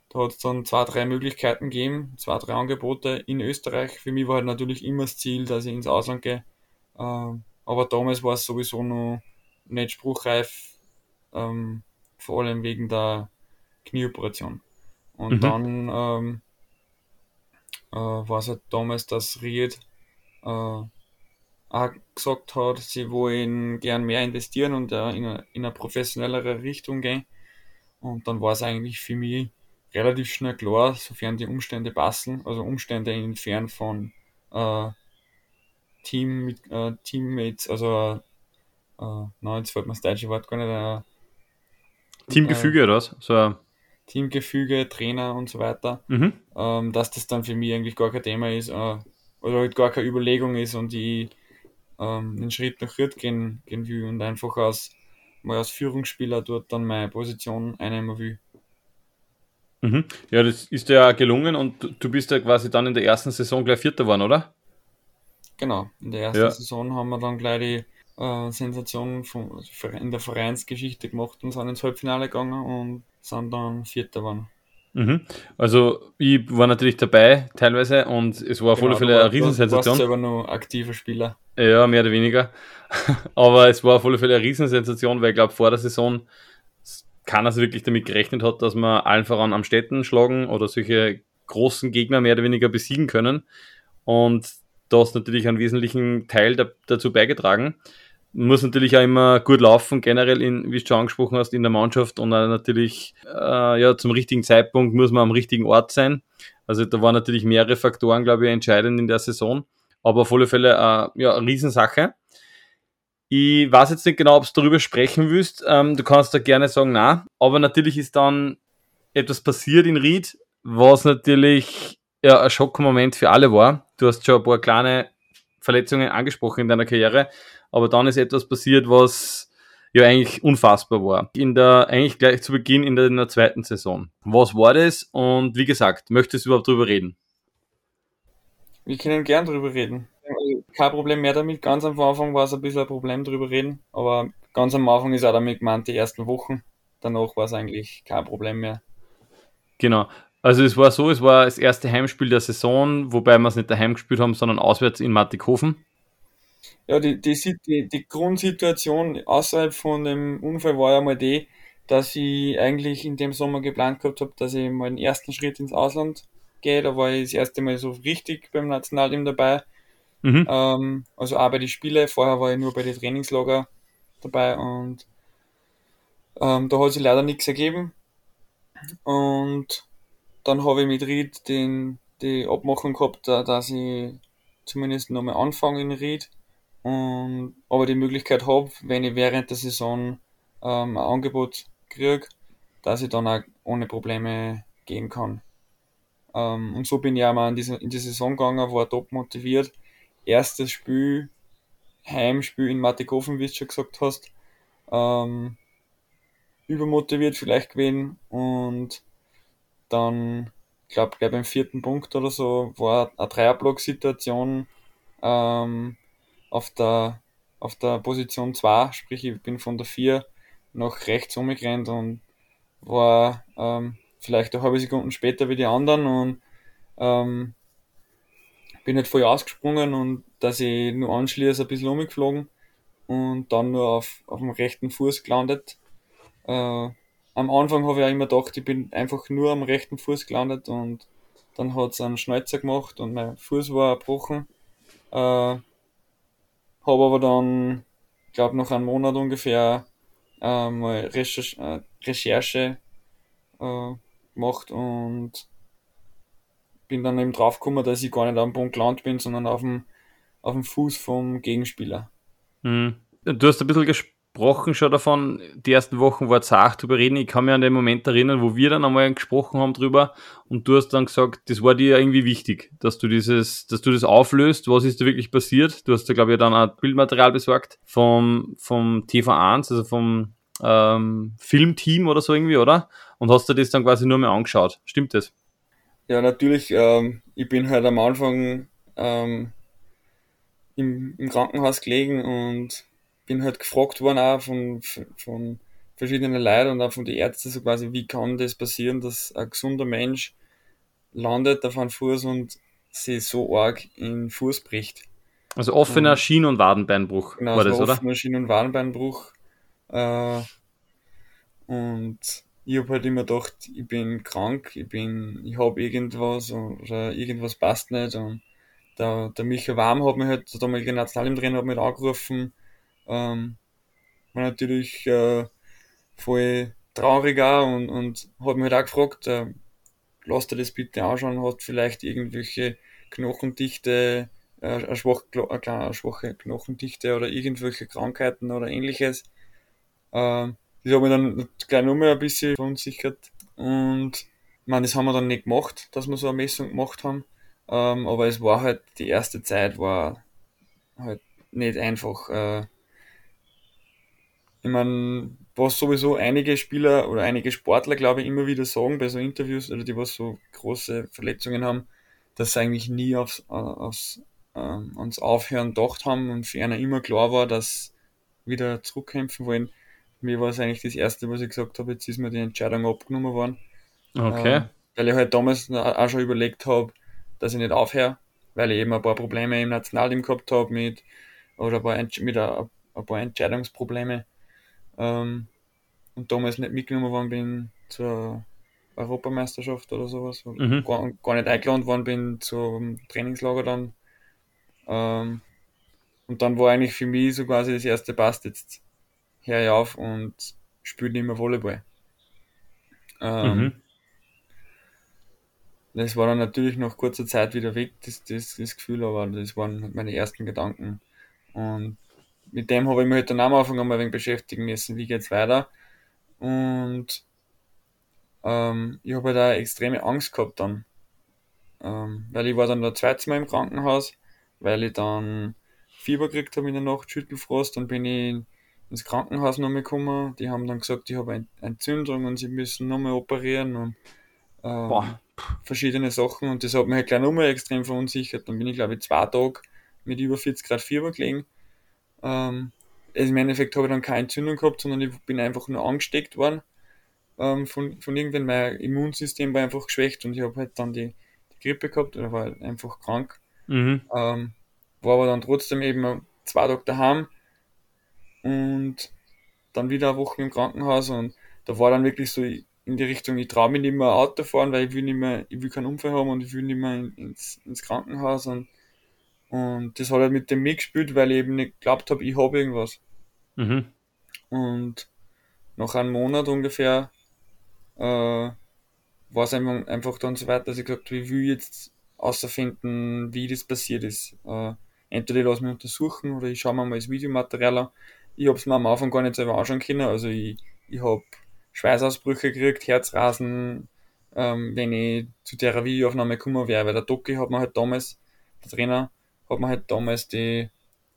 da hat es dann zwei, drei Möglichkeiten gegeben, zwei, drei Angebote in Österreich. Für mich war halt natürlich immer das Ziel, dass ich ins Ausland gehe. Ähm, aber damals war es sowieso noch nicht spruchreif, ähm, vor allem wegen der Knieoperation. Und Mhm. dann ähm, äh, war es halt damals, dass Ried äh, auch gesagt hat, sie wollen gern mehr investieren und äh, in, eine, in eine professionellere Richtung gehen. Und dann war es eigentlich für mich relativ schnell klar, sofern die Umstände passen, also Umstände inwiefern von äh, Team mit äh, Teammates, also äh, nein, jetzt fällt mir das deutsche Wort gar nicht, äh, Teamgefüge oder was? So, Teamgefüge, Trainer und so weiter, mhm. ähm, dass das dann für mich eigentlich gar kein Thema ist, äh, oder halt gar keine Überlegung ist und ich ähm, einen Schritt nach Schritt gehen, gehen will und einfach als, mal als Führungsspieler dort dann meine Position einnehmen will. Mhm. Ja, das ist ja gelungen und du bist ja quasi dann in der ersten Saison gleich Vierter geworden, oder? Genau, in der ersten ja. Saison haben wir dann gleich die äh, Sensation von, in der Vereinsgeschichte gemacht und sind ins Halbfinale gegangen und sind dann Vierter geworden. Mhm. Also ich war natürlich dabei teilweise und es war auf genau, alle Fälle eine Riesensensation. Du warst selber noch aktiver Spieler. Ja, mehr oder weniger. Aber es war auf alle Fälle eine Riesensensation, weil ich glaube vor der Saison keiner so wirklich damit gerechnet hat, dass wir allen voran am Städten schlagen oder solche großen Gegner mehr oder weniger besiegen können. Und da hast natürlich einen wesentlichen Teil da, dazu beigetragen. Muss natürlich auch immer gut laufen, generell, in, wie du schon angesprochen hast, in der Mannschaft und natürlich äh, ja, zum richtigen Zeitpunkt muss man am richtigen Ort sein. Also da waren natürlich mehrere Faktoren, glaube ich, entscheidend in der Saison. Aber auf alle Fälle äh, ja, eine Riesensache. Ich weiß jetzt nicht genau, ob du darüber sprechen willst. Ähm, du kannst da gerne sagen, na. Aber natürlich ist dann etwas passiert in Ried, was natürlich ja, ein Schockmoment für alle war. Du hast schon ein paar kleine Verletzungen angesprochen in deiner Karriere, aber dann ist etwas passiert, was ja eigentlich unfassbar war. In der, eigentlich gleich zu Beginn in der, in der zweiten Saison. Was war das? Und wie gesagt, möchtest du überhaupt drüber reden? Wir können gern drüber reden. Kein Problem mehr damit. Ganz am Anfang war es ein bisschen ein Problem drüber reden, aber ganz am Anfang ist auch damit gemeint, die ersten Wochen. Danach war es eigentlich kein Problem mehr. Genau. Also es war so, es war das erste Heimspiel der Saison, wobei wir es nicht daheim gespielt haben, sondern auswärts in Mattighofen. Ja, die, die, die, die Grundsituation außerhalb von dem Unfall war ja mal die, dass ich eigentlich in dem Sommer geplant gehabt habe, dass ich mal den ersten Schritt ins Ausland gehe. Da war ich das erste Mal so richtig beim Nationalteam dabei. Mhm. Ähm, also auch bei den Spielen. Vorher war ich nur bei den Trainingslager dabei und ähm, da hat sich leider nichts ergeben. Und dann habe ich mit Ried den, die Abmachung gehabt, dass ich zumindest nochmal anfange in Ried. Und, aber die Möglichkeit habe, wenn ich während der Saison ähm, ein Angebot kriege, dass ich dann auch ohne Probleme gehen kann. Ähm, und so bin ich auch mal in, diese, in die Saison gegangen, war top motiviert. Erstes Spiel, Heimspiel in Mattighofen, wie du schon gesagt hast. Ähm, übermotiviert vielleicht gewesen und dann, ich glaube, gleich beim vierten Punkt oder so, war eine Dreierblock-Situation ähm, auf, der, auf der Position 2, sprich ich bin von der 4 nach rechts umgerannt und war ähm, vielleicht eine halbe Sekunde später wie die anderen und ähm, bin halt voll ausgesprungen und dass ich nur anschließend ein bisschen umgeflogen und dann nur auf, auf dem rechten Fuß gelandet. Äh, am Anfang habe ich auch immer gedacht, ich bin einfach nur am rechten Fuß gelandet und dann hat es einen Schneuzer gemacht und mein Fuß war gebrochen. Äh, habe aber dann, glaube nach einem Monat ungefähr, äh, mal Recherche, äh, Recherche äh, gemacht und bin dann eben draufgekommen, dass ich gar nicht am Punkt gelandet bin, sondern auf dem, auf dem Fuß vom Gegenspieler. Mhm. Du hast ein bisschen gesprochen schon davon, die ersten Wochen war zart drüber reden. Ich kann mich an den Moment erinnern, wo wir dann einmal gesprochen haben drüber und du hast dann gesagt, das war dir irgendwie wichtig, dass du dieses, dass du das auflöst. Was ist da wirklich passiert? Du hast da, glaube ich, dann ein Bildmaterial besorgt vom, vom TV1, also vom ähm, Filmteam oder so irgendwie, oder? Und hast du das dann quasi nur mehr angeschaut. Stimmt das? Ja, natürlich. Ähm, ich bin halt am Anfang ähm, im, im Krankenhaus gelegen und bin halt gefragt worden auch von, von verschiedenen Leuten und auch von den Ärzten so quasi, wie kann das passieren, dass ein gesunder Mensch landet auf einem Fuß und sich so arg in Fuß bricht. Also offener und, Schien- und Wadenbeinbruch genau, war das, oder? offener Schien- und Wadenbeinbruch. Äh, und ich habe halt immer gedacht, ich bin krank, ich bin, ich habe irgendwas oder irgendwas passt nicht. Und der, der Michael Warm hat mich halt, der damalige Nationalimtrainer hat mich angerufen, ähm, war natürlich äh, voll traurig auch und, und hat mich halt auch gefragt, äh, lass dir das bitte anschauen, hast vielleicht irgendwelche Knochendichte, äh, eine, schwach, eine schwache Knochendichte oder irgendwelche Krankheiten oder ähnliches. Äh, das hat mich dann gleich noch mal ein bisschen verunsichert. Und meine, das haben wir dann nicht gemacht, dass wir so eine Messung gemacht haben. Ähm, aber es war halt, die erste Zeit war halt nicht einfach. Äh, ich meine, was sowieso einige Spieler oder einige Sportler, glaube ich, immer wieder sagen bei so Interviews, oder die was so große Verletzungen haben, dass sie eigentlich nie aufs, aufs, ähm, ans Aufhören gedacht haben und für einer immer klar war, dass wieder zurückkämpfen wollen. Mir war es eigentlich das erste, was ich gesagt habe, jetzt ist mir die Entscheidung abgenommen worden. Okay. Ähm, weil ich halt damals auch schon überlegt habe, dass ich nicht aufhöre, weil ich eben ein paar Probleme im Nationalteam gehabt habe mit, oder ein paar, mit ein, ein paar Entscheidungsprobleme. Ähm, und damals nicht mitgenommen worden bin zur Europameisterschaft oder sowas. Mhm. Gar, gar, nicht eingeladen worden bin zum Trainingslager dann. Ähm, und dann war eigentlich für mich so quasi das erste Passt, jetzt höre ich auf und spiele nicht mehr Volleyball. Ähm, mhm. Das war dann natürlich nach kurzer Zeit wieder weg, das, das, das Gefühl, aber das waren meine ersten Gedanken. Und mit dem habe ich mich halt dann am Anfang einmal ein wenig beschäftigen müssen, wie geht's weiter. Und ähm, ich habe halt auch extreme Angst gehabt dann. Ähm, weil ich war dann das zweite Mal im Krankenhaus, weil ich dann Fieber gekriegt habe in der Nacht, Schüttelfrost, dann bin ich ins Krankenhaus nochmal gekommen. Die haben dann gesagt, ich habe eine Entzündung und sie müssen nochmal operieren und ähm, verschiedene Sachen und das hat mich halt gleich nochmal extrem verunsichert. Dann bin ich, glaube ich, zwei Tage mit über 40 Grad Fieber gelegen. Ähm, also Im Endeffekt habe ich dann keine Entzündung gehabt, sondern ich bin einfach nur angesteckt worden ähm, von, von irgendwann. Mein Immunsystem war einfach geschwächt und ich habe halt dann die, die Grippe gehabt oder war halt einfach krank. Mhm. Ähm, war aber dann trotzdem eben zwei Tage daheim und dann wieder eine Woche im Krankenhaus und da war dann wirklich so, in die Richtung, ich traue mich nicht mehr Auto fahren, weil ich will nicht mehr, ich will keinen Unfall haben und ich will nicht mehr ins, ins Krankenhaus und, und das hat halt mit dem mitgespielt, weil ich eben nicht geglaubt habe, ich habe irgendwas. Mhm. Und nach einem Monat ungefähr äh, war es einfach, einfach dann so weit, dass ich gesagt habe, ich will jetzt außerfinden, wie das passiert ist. Äh, entweder ich lasse mich untersuchen oder ich schaue mir mal das Videomaterial an. Ich habe es mir am Anfang gar nicht selber anschauen können, also ich, ich habe Schweißausbrüche gekriegt, Herzrasen, ähm, wenn ich zu der Videoaufnahme gekommen wäre, weil der Doki hat mir halt damals, der Trainer, hat mir halt damals die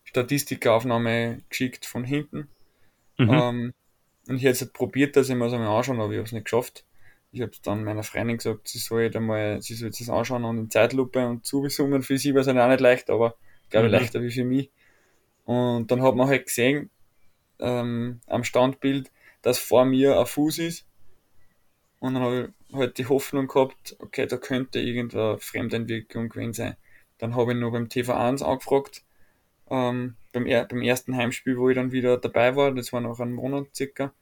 Statistikaufnahme geschickt von hinten. Mhm. Ähm, und ich hätte es halt probiert, dass ich mir das einmal anschauen, aber ich habe es nicht geschafft. Ich habe dann meiner Freundin gesagt, sie soll jetzt einmal, sie soll das anschauen und in Zeitlupe und zugesummen. Für sie war es halt auch nicht leicht, aber glaube ich mhm. leichter wie für mich. Und dann hat man halt gesehen, ähm, am Standbild, dass vor mir ein Fuß ist. Und dann habe ich halt die Hoffnung gehabt, okay, da könnte irgendeine Fremdentwicklung gewesen sein. Dann habe ich noch beim TV1 angefragt, ähm, beim, er beim ersten Heimspiel, wo ich dann wieder dabei war, das war noch ein Monat circa,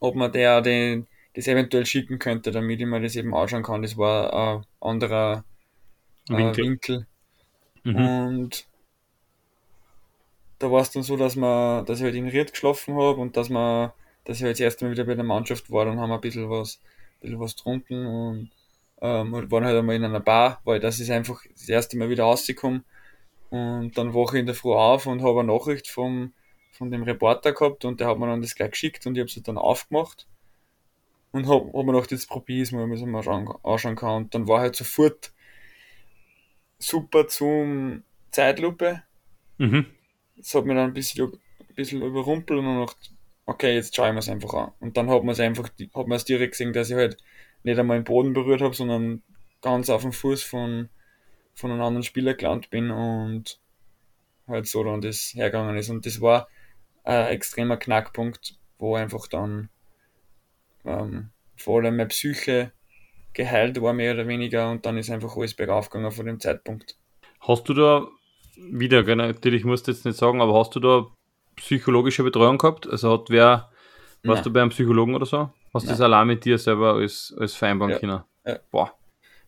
ob man der den, das eventuell schicken könnte, damit ich mir das eben anschauen kann. Das war ein anderer äh, Winkel. Winkel. Mhm. Und da war es dann so, dass man, dass ich halt in Ried geschlafen habe und dass man, dass ich halt das erste Mal wieder bei der Mannschaft war, dann haben wir ein bisschen was, ein bisschen was getrunken und ähm, waren halt einmal in einer Bar, weil das ist einfach das erste Mal wieder rausgekommen und dann wache ich in der Früh auf und habe eine Nachricht vom, von dem Reporter gehabt und der hat mir dann das gleich geschickt und ich habe es dann aufgemacht und habe hab mir gedacht, jetzt probiere ich es mal, ob ich es mal anschauen, anschauen kann und dann war halt sofort super zum Zeitlupe. Mhm das hat mich dann ein bisschen, ein bisschen überrumpelt und dann gedacht, okay, jetzt schauen wir es einfach an. Und dann hat man es einfach, hat man es direkt gesehen, dass ich halt nicht einmal den Boden berührt habe, sondern ganz auf dem Fuß von, von einem anderen Spieler gelandet bin und halt so dann das hergegangen ist. Und das war ein extremer Knackpunkt, wo einfach dann ähm, vor allem meine Psyche geheilt war, mehr oder weniger, und dann ist einfach alles bergauf gegangen von dem Zeitpunkt. Hast du da wieder, natürlich musst du jetzt nicht sagen, aber hast du da psychologische Betreuung gehabt? Also hat wer, warst Nein. du bei einem Psychologen oder so? Hast du das allein mit dir selber als, als vereinbaren ja. können? Ja. Boah.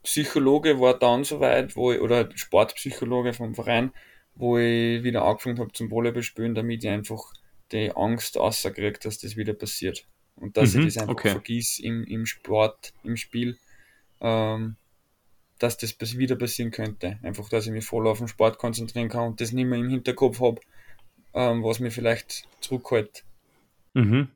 Psychologe war dann soweit, wo ich, oder Sportpsychologe vom Verein, wo ich wieder angefangen habe zum Volleyball spielen, damit ich einfach die Angst außerkriege, dass das wieder passiert. Und dass mhm, ich das einfach okay. vergiss im, im Sport, im Spiel. Ähm, dass das wieder passieren könnte. Einfach, dass ich mich voll auf den Sport konzentrieren kann und das nicht mehr im Hinterkopf habe, ähm, was mir vielleicht zurückhält. Mhm.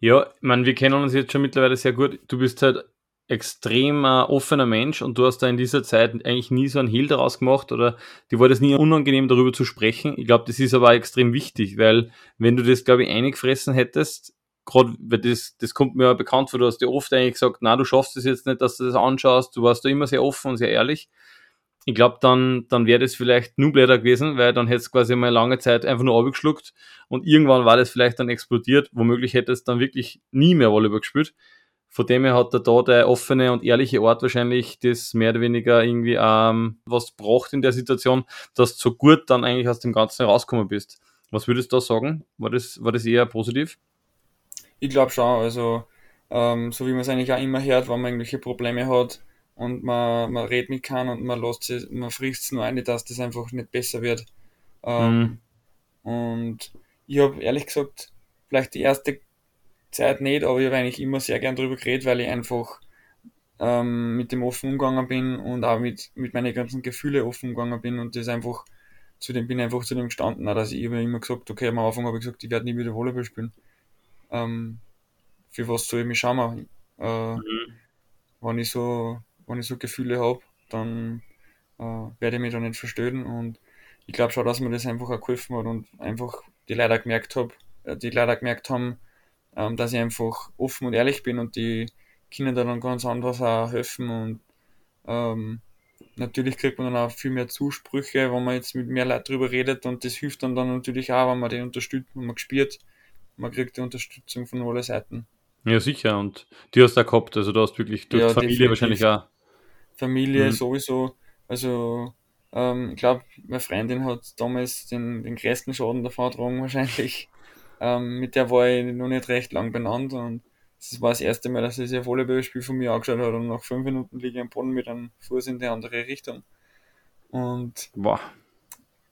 Ja, ich meine, wir kennen uns jetzt schon mittlerweile sehr gut. Du bist halt extrem äh, offener Mensch und du hast da in dieser Zeit eigentlich nie so einen Hehl daraus gemacht oder dir war das nie unangenehm, darüber zu sprechen. Ich glaube, das ist aber auch extrem wichtig, weil wenn du das, glaube ich, eingefressen hättest, gerade, weil das, das kommt mir ja bekannt vor, du hast dir oft eigentlich gesagt, na, du schaffst es jetzt nicht, dass du das anschaust, du warst da immer sehr offen und sehr ehrlich. Ich glaube, dann, dann wäre das vielleicht nur blöder gewesen, weil dann hättest du quasi mal lange Zeit einfach nur abgeschluckt und irgendwann war das vielleicht dann explodiert. Womöglich hättest du dann wirklich nie mehr Volleyball gespielt. Von dem her hat er da der offene und ehrliche Ort wahrscheinlich das mehr oder weniger irgendwie ähm, was braucht in der Situation, dass du so gut dann eigentlich aus dem Ganzen rausgekommen bist. Was würdest du da sagen? War das, war das eher positiv? Ich glaube schon, also ähm, so wie man es eigentlich auch immer hört, wenn man irgendwelche Probleme hat und man, man redet mit kann und man lässt sich, man frisst es nur ein, dass das einfach nicht besser wird. Ähm, mhm. Und ich habe ehrlich gesagt vielleicht die erste Zeit nicht, aber ich habe eigentlich immer sehr gern darüber geredet, weil ich einfach ähm, mit dem offen umgegangen bin und auch mit, mit meinen ganzen Gefühlen offen umgegangen bin und das einfach zu dem bin einfach zu dem gestanden, dass ich immer gesagt, okay, am Anfang habe ich gesagt, ich werde nie wieder Volleyball spielen. Ähm, für was soll ich mich schauen? Äh, mhm. Wenn ich so, wenn ich so Gefühle habe, dann äh, werde ich mich da nicht verstehen und ich glaube schon, dass mir das einfach auch geholfen hat und einfach die leider gemerkt habe, äh, die leider gemerkt haben, ähm, dass ich einfach offen und ehrlich bin und die Kinder dann ganz anders auch helfen und ähm, natürlich kriegt man dann auch viel mehr Zusprüche, wenn man jetzt mit mehr Leuten drüber redet und das hilft dann, dann natürlich auch, wenn man die unterstützt, wenn man gespürt, man kriegt die Unterstützung von allen Seiten. Ja, sicher. Und die hast du auch gehabt. Also du hast wirklich durch ja, Familie wahrscheinlich auch. Familie mhm. sowieso. Also ähm, ich glaube, meine Freundin hat damals den, den größten Schaden davon getragen wahrscheinlich. Ähm, mit der war ich noch nicht recht lang benannt und das war das erste Mal, dass sie ein Volleyballspiel von mir angeschaut hat und nach fünf Minuten liege ich am Boden mit einem Fuß in die andere Richtung. Und Boah.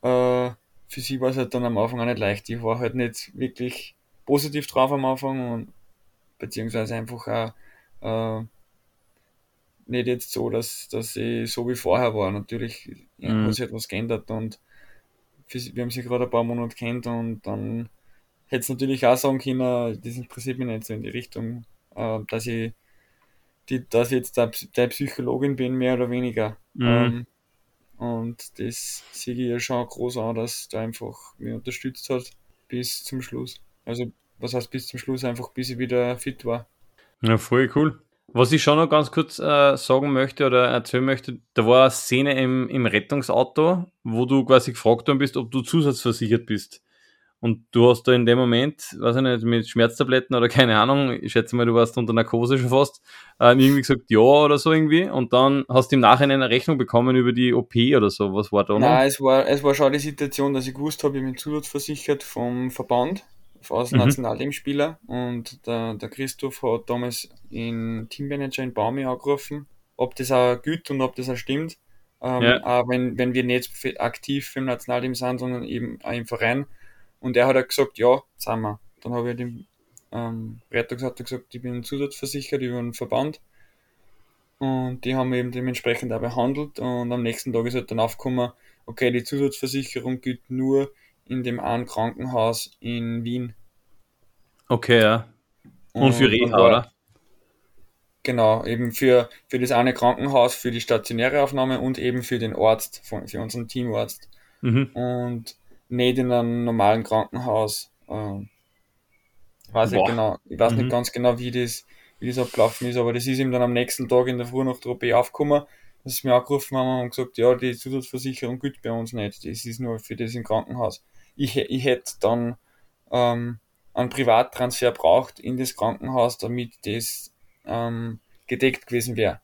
Äh, für sie war es halt dann am Anfang auch nicht leicht. Ich war halt nicht wirklich positiv drauf am Anfang und beziehungsweise einfach auch äh, nicht jetzt so, dass, dass ich so wie vorher war. Natürlich mhm. hat sich etwas geändert und wir haben sich gerade ein paar Monate kennt und dann hätte es natürlich auch sagen können, das interessiert mich nicht so in die Richtung, äh, dass ich die, dass ich jetzt der, der Psychologin bin, mehr oder weniger. Mhm. Ähm, und das sehe ich ja schon groß an, dass da einfach mich unterstützt hat bis zum Schluss. Also, was heißt bis zum Schluss? Einfach bis ich wieder fit war. Ja, voll cool. Was ich schon noch ganz kurz äh, sagen möchte oder erzählen möchte, da war eine Szene im, im Rettungsauto, wo du quasi gefragt worden bist, ob du zusatzversichert bist. Und du hast da in dem Moment, weiß ich nicht, mit Schmerztabletten oder keine Ahnung, ich schätze mal, du warst unter Narkose schon fast, äh, irgendwie gesagt, ja oder so irgendwie. Und dann hast du im Nachhinein eine Rechnung bekommen über die OP oder so. Was war da noch? Nein, es war, es war schon die Situation, dass ich gewusst habe, ich bin zusatzversichert vom Verband, als mhm. Nationalteamspieler. Und der, der Christoph hat damals in Teammanager in Baumi angerufen, ob das auch gilt und ob das auch stimmt. Ähm, ja. Auch wenn, wenn wir nicht aktiv im Nationalteam sind, sondern eben auch im Verein und er hat auch gesagt, ja, sind wir. Dann habe ich dem ähm, Rettungsauto gesagt, ich bin zusatzversichert über einen Verband. Und die haben eben dementsprechend auch behandelt. Und am nächsten Tag ist halt dann aufgekommen, okay, die Zusatzversicherung gilt nur in dem einen Krankenhaus in Wien. Okay, ja. Und, und für Reha, oder? Genau, eben für, für das eine Krankenhaus, für die stationäre Aufnahme und eben für den Arzt, für unseren Teamarzt. Mhm. Und nicht in einem normalen Krankenhaus. Ähm, weiß nicht genau, ich weiß mhm. nicht ganz genau, wie das, wie das abgelaufen ist, aber das ist ihm dann am nächsten Tag in der Früh nach der OP aufgekommen, dass sie mir angerufen haben und gesagt, ja, die Zusatzversicherung gilt bei uns nicht, das ist nur für das im Krankenhaus. Ich, ich hätte dann ähm, einen Privattransfer braucht in das Krankenhaus, damit das ähm, gedeckt gewesen wäre.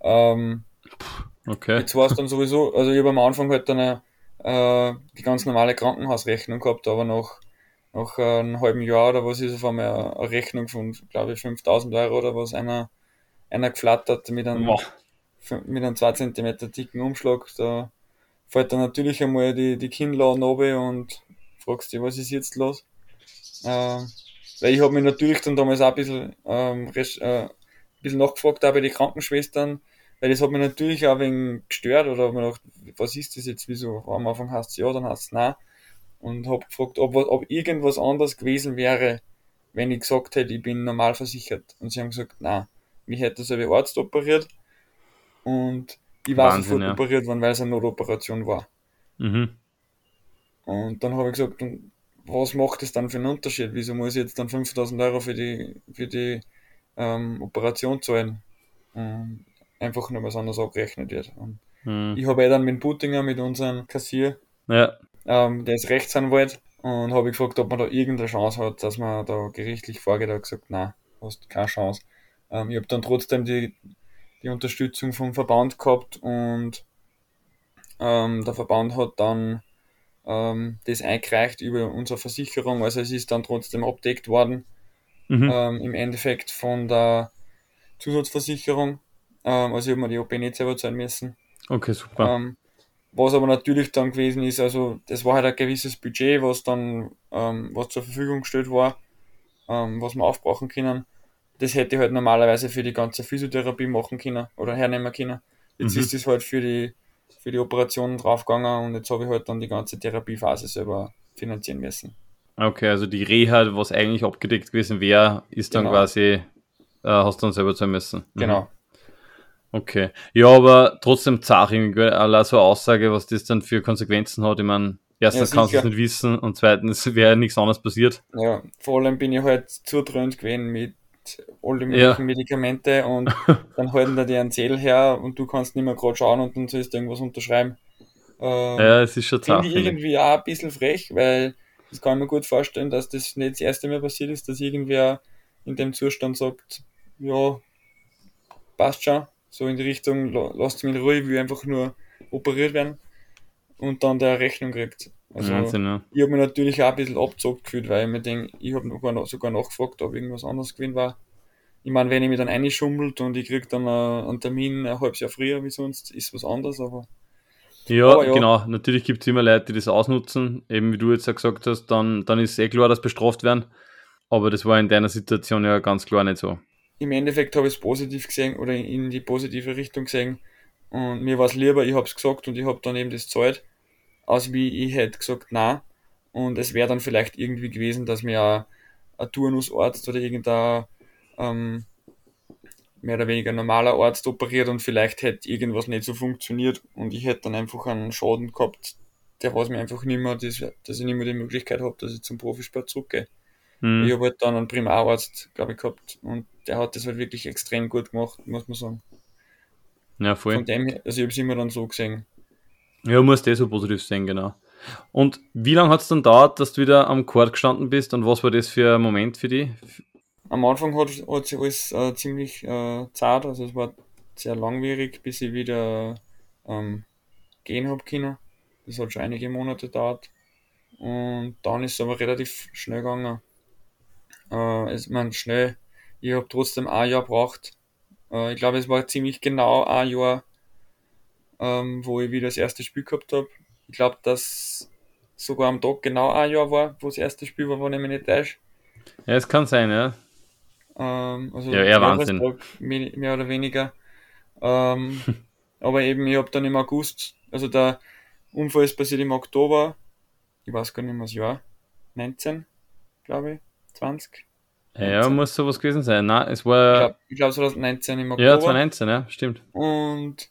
Ähm, okay. Jetzt war es dann sowieso, also ich habe am Anfang halt dann eine, äh, die ganz normale Krankenhausrechnung gehabt, aber nach, nach einem halben Jahr oder was ist auf einmal eine Rechnung von, glaube ich, 5000 Euro oder was einer, einer geflattert mit einem, wow. mit einem 2 cm dicken Umschlag. Da fällt dann natürlich einmal die, die Kinnladen runter und fragst dich, was ist jetzt los? Äh, weil ich habe mich natürlich dann damals auch ein bisschen, ähm, äh, ein bisschen nachgefragt, auch bei den Krankenschwestern, weil das hat mich natürlich auch wegen gestört oder mir gedacht, was ist das jetzt, wieso? Am Anfang heißt es ja, dann heißt es nein. Und habe gefragt, ob, ob irgendwas anders gewesen wäre, wenn ich gesagt hätte, ich bin normal versichert. Und sie haben gesagt, nein. mich hätte selber Arzt operiert und ich war Wahnsinn, sofort ja. operiert worden, weil es eine Notoperation war. Mhm. Und dann habe ich gesagt, was macht das dann für einen Unterschied? Wieso muss ich jetzt dann 5000 Euro für die, für die ähm, Operation zahlen? Und einfach nur was anderes abgerechnet wird. Mhm. ich habe eh dann mit dem Puttinger, mit unserem Kassier, Ja. ähm, der ist Rechtsanwalt, und habe gefragt, ob man da irgendeine Chance hat, dass man da gerichtlich vorgeht. Er hat gesagt, nein, hast keine Chance. Ähm, ich habe dann trotzdem die, die Unterstützung vom Verband gehabt und ähm, der Verband hat dann ähm, das eingereicht über unsere Versicherung. Also es ist dann trotzdem abdeckt worden Mhm. ähm, im Endeffekt von der Zusatzversicherung. Ähm, also ich habe mir die OP nicht selber zahlen müssen. Okay, super. Ähm, was aber natürlich dann gewesen ist, also das war halt ein gewisses Budget, was dann, ähm, was zur Verfügung gestellt war, ähm, was wir aufbrauchen können. Das hätte ich halt normalerweise für die ganze Physiotherapie machen können oder hernehmen können. Jetzt Mhm. ist es halt für die, für die Operationen draufgegangen und jetzt habe ich halt dann die ganze Therapiephase selber finanzieren müssen. Okay, also die Reha, was eigentlich abgedeckt gewesen wäre, ist dann Genau. quasi, äh, hast du dann selber zahlen müssen. Mhm. Genau. Okay. Ja, aber trotzdem gell? allein so eine Aussage, was das dann für Konsequenzen hat. Ich meine, erstens Ja, kannst du es nicht wissen und zweitens wäre nichts anderes passiert. Ja, vor allem bin ich halt zudröhnt gewesen mit all den Ja. möglichen Medikamente und dann halten da die einen Zettel her und du kannst nicht mehr gerade schauen und dann sollst du irgendwas unterschreiben. Ähm, Ja, es ist schon zart. Finde ich irgendwie auch ein bisschen frech, weil das kann ich mir gut vorstellen, dass das nicht das erste Mal passiert ist, dass irgendwer in dem Zustand sagt, ja, passt schon, so in die Richtung, la- lasst mich in Ruhe, ich will einfach nur operiert werden und dann der Rechnung kriegt. Also Wahnsinn, ja. ich habe mich natürlich auch ein bisschen abgezockt gefühlt, weil ich mir denke, ich habe sogar, noch- sogar nachgefragt, ob irgendwas anderes gewesen war. Ich meine, wenn ich mich dann einschummelt und ich krieg dann einen Termin ein halbes Jahr früher wie sonst, ist was anderes, aber Ja, Aber ja. genau. Natürlich gibt es immer Leute, die das ausnutzen. Eben wie du jetzt ja gesagt hast, dann, dann ist eh klar, dass bestraft werden. Aber das war in deiner Situation ja ganz klar nicht so. im Endeffekt habe ich es positiv gesehen oder in die positive Richtung gesehen. Und mir war es lieber, ich habe es gesagt und ich habe dann eben das zahlt, als wie ich hätte gesagt, na. Und es wäre dann vielleicht irgendwie gewesen, dass mir ein, Turnusarzt oder irgendein ähm, mehr oder weniger normaler Arzt operiert und vielleicht hätte irgendwas nicht so funktioniert und ich hätte dann einfach einen Schaden gehabt, der was mir einfach nicht mehr, das, dass ich nicht mehr die Möglichkeit habe, dass ich zum Profisport zurückgehe. Ich Hm. habe halt dann einen Primararzt, glaube ich, gehabt und der hat das halt wirklich extrem gut gemacht, muss man sagen. Ja, voll. Von dem her, also ich habe es immer dann so gesehen. Ja, musst eh so positiv sehen, genau. Und wie lange hat es dann dauert, dass du wieder am Court gestanden bist und was war das für ein Moment für dich? Am Anfang hat, hat sich alles äh, ziemlich äh, zart, also es war sehr langwierig, bis ich wieder ähm, gehen habe können. Das hat schon einige Monate gedauert. Und dann ist es aber relativ schnell gegangen. Äh, es, man schnell, ich habe trotzdem ein Jahr gebraucht. Äh, ich glaube, es war ziemlich genau ein Jahr, ähm, wo ich wieder das erste Spiel gehabt habe. Ich glaube, dass sogar am Tag genau ein Jahr war, wo das erste Spiel war, wenn ich mich nicht täusche. Ja, es kann sein, ja. Ähm, also Ja, eher Wahnsinn. Mehr oder weniger. Ähm, aber eben, ich habe dann im August, also der Unfall ist passiert im Oktober, ich weiß gar nicht mehr das Jahr, 19, glaube ich, 20. Ja, muss sowas gewesen sein. Nein, es Ich war. glaube ich glaub 2019 im Oktober. ja, 2019, ja, stimmt. Und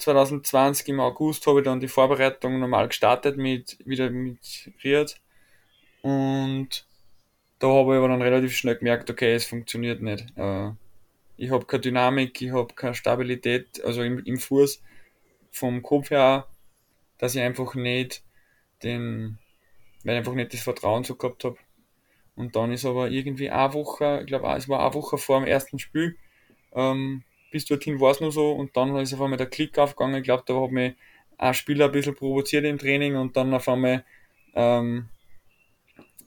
2020 im August habe ich dann die Vorbereitung normal gestartet mit wieder mit Riad. Und da habe ich aber dann relativ schnell gemerkt, okay, es funktioniert nicht. Äh, ich habe keine Dynamik, ich habe keine Stabilität, also im, im Fuß vom Kopf her, dass ich einfach nicht den, weil ich einfach nicht das Vertrauen so gehabt habe. Und dann ist aber irgendwie eine Woche, ich glaube, es war eine Woche vor dem ersten Spiel, ähm, bis dorthin war es nur so und dann ist auf einmal der Klick aufgegangen. Ich glaube, da hat mich ein Spieler ein bisschen provoziert im Training und dann auf einmal ähm,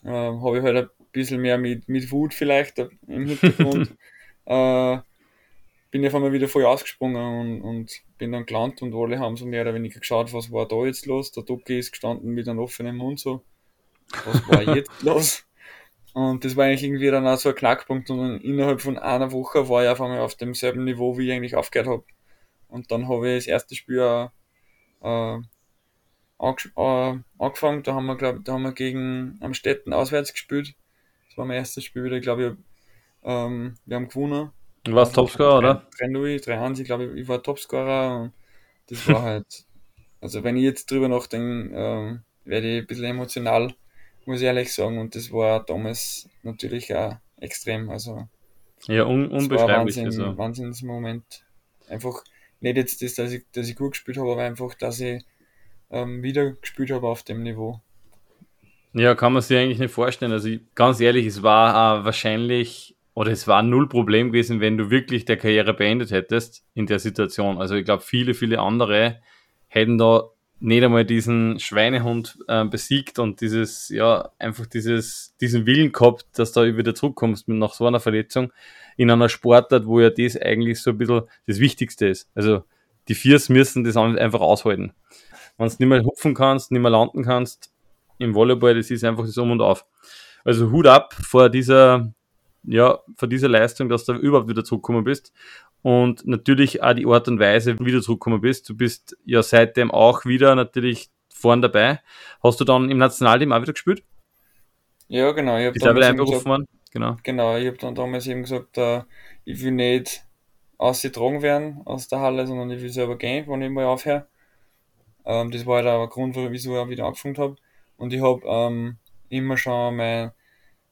äh, habe ich halt ein bisschen mehr mit, mit Wut vielleicht im Hintergrund. äh, bin ich auf einmal wieder voll ausgesprungen und, und bin dann gelandet und alle haben so mehr oder weniger geschaut, was war da jetzt los. Der Doki ist gestanden mit einem offenen Mund so, was war jetzt los? Und das war eigentlich irgendwie dann auch so ein Knackpunkt und dann innerhalb von einer Woche war ich auf einmal auf demselben Niveau, wie ich eigentlich aufgehört habe. Und dann habe ich das erste Spiel auch, äh, äh, angefangen, da haben wir, glaub, da haben wir gegen Amstetten auswärts gespielt. Das war mein erstes Spiel wieder, ich glaube, ähm, wir haben gewonnen Du warst Topscorer, oder? 3-0, 3-1, ich glaube, ich war Topscorer und das war halt, also wenn ich jetzt drüber nachdenke, ähm, werde ich ein bisschen emotional, muss ich ehrlich sagen, und das war damals natürlich auch extrem, also ja, un unbeschreiblich. Wahnsinn, also. Wahnsinnsmoment. Einfach nicht jetzt das, dass ich, dass ich gut gespielt habe, aber einfach, dass ich ähm, wieder gespielt habe auf dem Niveau. Ja, kann man sich eigentlich nicht vorstellen. Also ich, ganz ehrlich, es war äh, wahrscheinlich oder es war null Problem gewesen, wenn du wirklich der Karriere beendet hättest in der Situation. Also ich glaube, viele, viele andere hätten da nicht einmal diesen Schweinehund äh, besiegt und dieses, ja, einfach dieses, diesen Willen gehabt, dass du wieder zurückkommst mit nach so einer Verletzung in einer Sportart, wo ja das eigentlich so ein bisschen das Wichtigste ist. Also die Viers müssen das einfach aushalten. Wenn du nicht mehr hupfen kannst, nicht mehr landen kannst, im Volleyball, das ist einfach das Um und Auf. Also Hut ab vor dieser, ja, vor dieser Leistung, dass du überhaupt wieder zurückgekommen bist und natürlich auch die Art und Weise, wie du zurückgekommen bist. Du bist ja seitdem auch wieder natürlich vorn dabei. Hast du dann im Nationalteam auch wieder gespielt? Ja, genau. Ich habe wieder einberufen worden. Genau. Genau, ich habe dann damals eben gesagt, uh, ich will nicht ausgetragen werden aus der Halle, sondern ich will selber gehen, wenn ich mal aufhöre. Ähm, das war halt auch ein Grund, wieso ich wieder angefangen habe. Und ich habe ähm, immer schon mein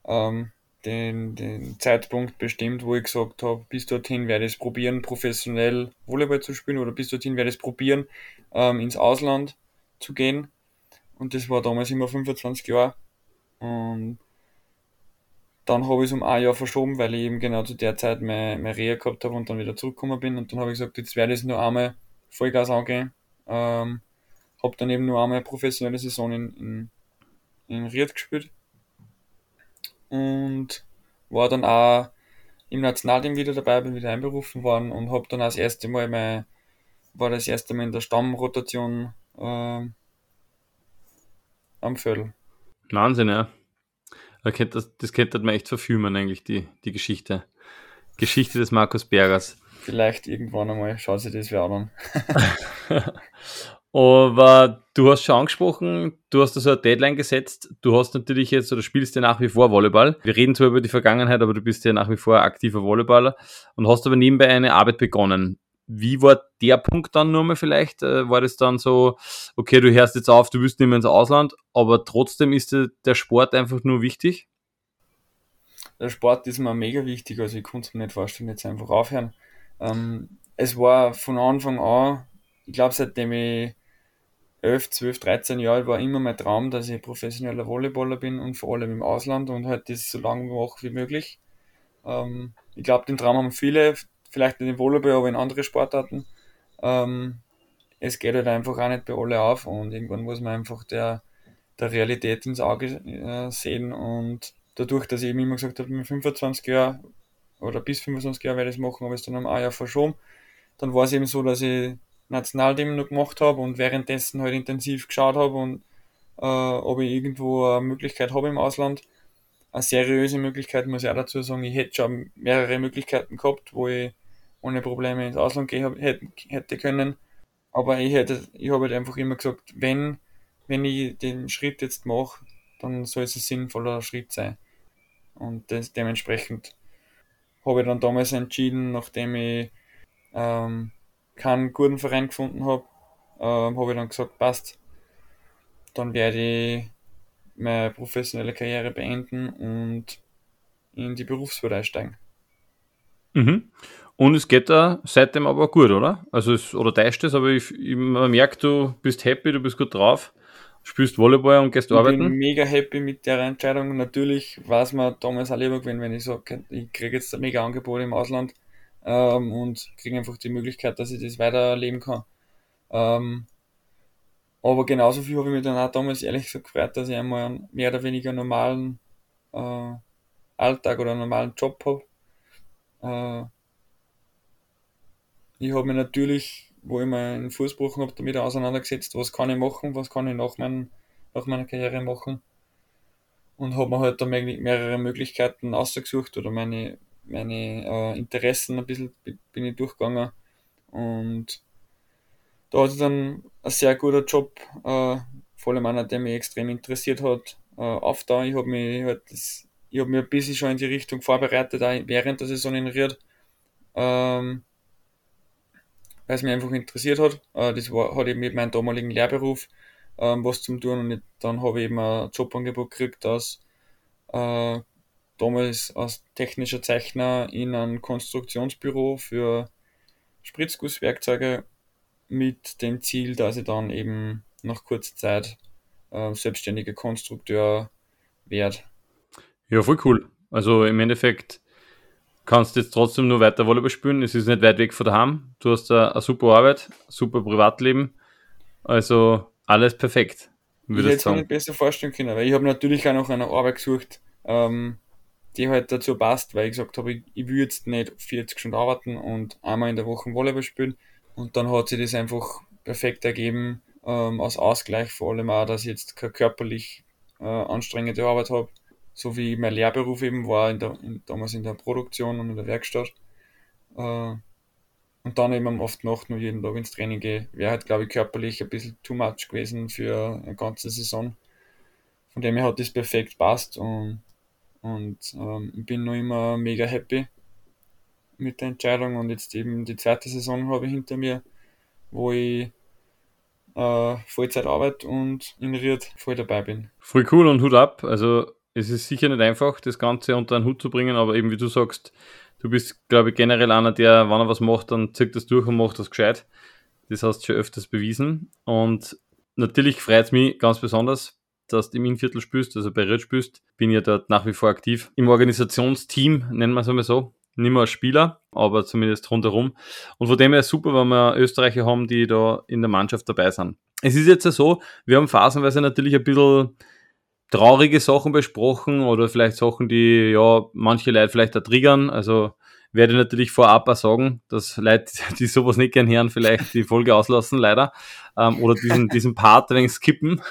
ähm, den, den Zeitpunkt bestimmt, wo ich gesagt habe, bis dorthin werde ich es probieren, professionell Volleyball zu spielen oder bis dorthin werde ich es probieren, ähm, ins Ausland zu gehen. Und das war damals immer 25 Jahre. Und dann habe ich es um ein Jahr verschoben, weil ich eben genau zu der Zeit meine, meine Reha gehabt habe und dann wieder zurückgekommen bin. Und dann habe ich gesagt, jetzt werde ich es nur einmal Vollgas angehen. Ähm, habe dann eben nur einmal professionelle Saison in, in, in Ried gespielt und war dann auch im Nationalteam wieder dabei, bin wieder einberufen worden und habe dann das erste Mal mein, war das erste Mal in der Stammrotation äh, am Viertel. Wahnsinn, ja. Das, das könnte man echt verfilmen, eigentlich, die, die Geschichte. Geschichte des Markus Bergers. Vielleicht irgendwann einmal, schaut sich das wer an. Aber du hast schon angesprochen, du hast also eine Deadline gesetzt. Du hast natürlich jetzt oder spielst ja nach wie vor Volleyball. Wir reden zwar über die Vergangenheit, aber du bist ja nach wie vor aktiver Volleyballer und hast aber nebenbei eine Arbeit begonnen. Wie war der Punkt dann nur mal vielleicht? Äh, war das dann so, okay, du hörst jetzt auf, du willst nicht mehr ins Ausland, aber trotzdem ist der Sport einfach nur wichtig? Der Sport ist mir mega wichtig, also ich konnte es mir nicht vorstellen, jetzt einfach aufhören. Ähm, es war von Anfang an, ich glaube, seitdem ich 11, 12, 13 Jahre war immer mein Traum, dass ich professioneller Volleyballer bin und vor allem im Ausland und halt das so lange mache wie möglich. Ähm, ich glaube, den Traum haben viele, vielleicht nicht im Volleyball, aber in andere Sportarten. Ähm, es geht halt einfach auch nicht bei alle auf und irgendwann muss man einfach der, der Realität ins Auge äh, sehen und dadurch, dass ich eben immer gesagt habe, mit 25 Jahren oder bis 25 Jahre werde ich es machen, ich es dann um ein Jahr verschoben. Dann war es eben so, dass ich Nationalteam noch gemacht habe und währenddessen halt intensiv geschaut habe und äh, ob ich irgendwo eine Möglichkeit habe im Ausland. Eine seriöse Möglichkeit muss ich auch dazu sagen, ich hätte schon mehrere Möglichkeiten gehabt, wo ich ohne Probleme ins Ausland gehen hätte, können. Aber ich hätte, ich habe halt einfach immer gesagt, wenn, wenn ich den Schritt jetzt mache, dann soll es ein sinnvoller Schritt sein. Und das, dementsprechend habe ich dann damals entschieden, nachdem ich ähm, keinen guten Verein gefunden habe, ähm, habe ich dann gesagt, passt, dann werde ich meine professionelle Karriere beenden und in die Berufswelt einsteigen. Mhm. Und es geht da seitdem aber gut, oder? Also es, oder täuscht es, aber ich, ich, man merkt, du bist happy, du bist gut drauf, spielst Volleyball und gehst ich arbeiten. Ich bin mega happy mit der Entscheidung. Natürlich war es mir damals auch lieber gewesen, wenn ich sage, ich kriege jetzt ein mega Angebot im Ausland ähm, und kriege einfach die Möglichkeit, dass ich das weiterleben kann. Ähm, aber genauso viel habe ich mich dann auch damals ehrlich gesagt gefreut, dass ich einmal einen mehr oder weniger normalen äh, Alltag oder einen normalen Job habe. Äh, ich habe mich natürlich, wo ich meinen Fuß gebrochen habe, damit auseinandergesetzt, was kann ich machen, was kann ich nach, mein, nach meiner Karriere machen. Und habe mir halt da mehrere Möglichkeiten ausgesucht oder meine, meine äh, Interessen ein bisschen bin ich durchgegangen und da hatte ich dann ein sehr guter Job, äh, vor allem einer, der mich extrem interessiert hat, äh, auf da. Ich habe mich halt das, ich habe mir ein bisschen schon in die Richtung vorbereitet, auch während der Saison in Ried, ähm, weil es mich einfach interessiert hat. Äh, das war, hat eben mit meinem damaligen Lehrberuf ähm, was zum tun und dann habe ich eben ein Jobangebot gekriegt als äh, damals als technischer Zeichner in einem Konstruktionsbüro für Spritzgusswerkzeuge mit dem Ziel, dass ich dann eben nach kurzer Zeit äh, selbstständiger Konstrukteur werde. Ja, voll cool. Also im Endeffekt kannst du jetzt trotzdem nur weiter Volleyball spielen. Es ist nicht weit weg von daheim. Du hast eine, eine super Arbeit, super Privatleben. Also alles perfekt. Würde ich hätte es mir nicht besser vorstellen können, weil ich habe natürlich auch noch eine Arbeit gesucht, ähm, die halt dazu passt, weil ich gesagt habe, ich, ich will jetzt nicht 40 Stunden arbeiten und einmal in der Woche Volleyball spielen. Und dann hat sich das einfach perfekt ergeben, ähm, als Ausgleich vor allem auch, dass ich jetzt keine körperlich äh, anstrengende Arbeit habe, so wie mein Lehrberuf eben war, in der, in, damals in der Produktion und in der Werkstatt. Äh, und dann eben oft noch nur jeden Tag ins Training gehe. Wäre halt, glaube ich, körperlich ein bisschen too much gewesen für eine ganze Saison. Von dem her hat das perfekt passt und, und ähm, bin noch immer mega happy mit der Entscheidung und jetzt eben die zweite Saison habe ich hinter mir, wo ich äh, Vollzeit arbeite und in Ried voll dabei bin. Voll cool und Hut ab. Also es ist sicher nicht einfach, das Ganze unter einen Hut zu bringen, aber eben wie du sagst, du bist, glaube ich, generell einer, der, wenn er was macht, dann zieht das durch und macht das gescheit. Das hast du schon öfters bewiesen. Und natürlich freut es mich ganz besonders, dass du im Innviertel spielst, also bei Ried spielst. Bin ja dort nach wie vor aktiv. Im Organisationsteam, nennen wir es einmal so. Nicht mehr als Spieler, aber zumindest rundherum. Und von dem her super, wenn wir Österreicher haben, die da in der Mannschaft dabei sind. Es ist jetzt ja so, wir haben phasenweise natürlich ein bisschen traurige Sachen besprochen oder vielleicht Sachen, die ja manche Leute vielleicht da triggern. Also werde ich natürlich vorab auch sagen, dass Leute, die sowas nicht gern hören, vielleicht die Folge auslassen, leider. Ähm, oder diesen, diesen Part ein wenig skippen.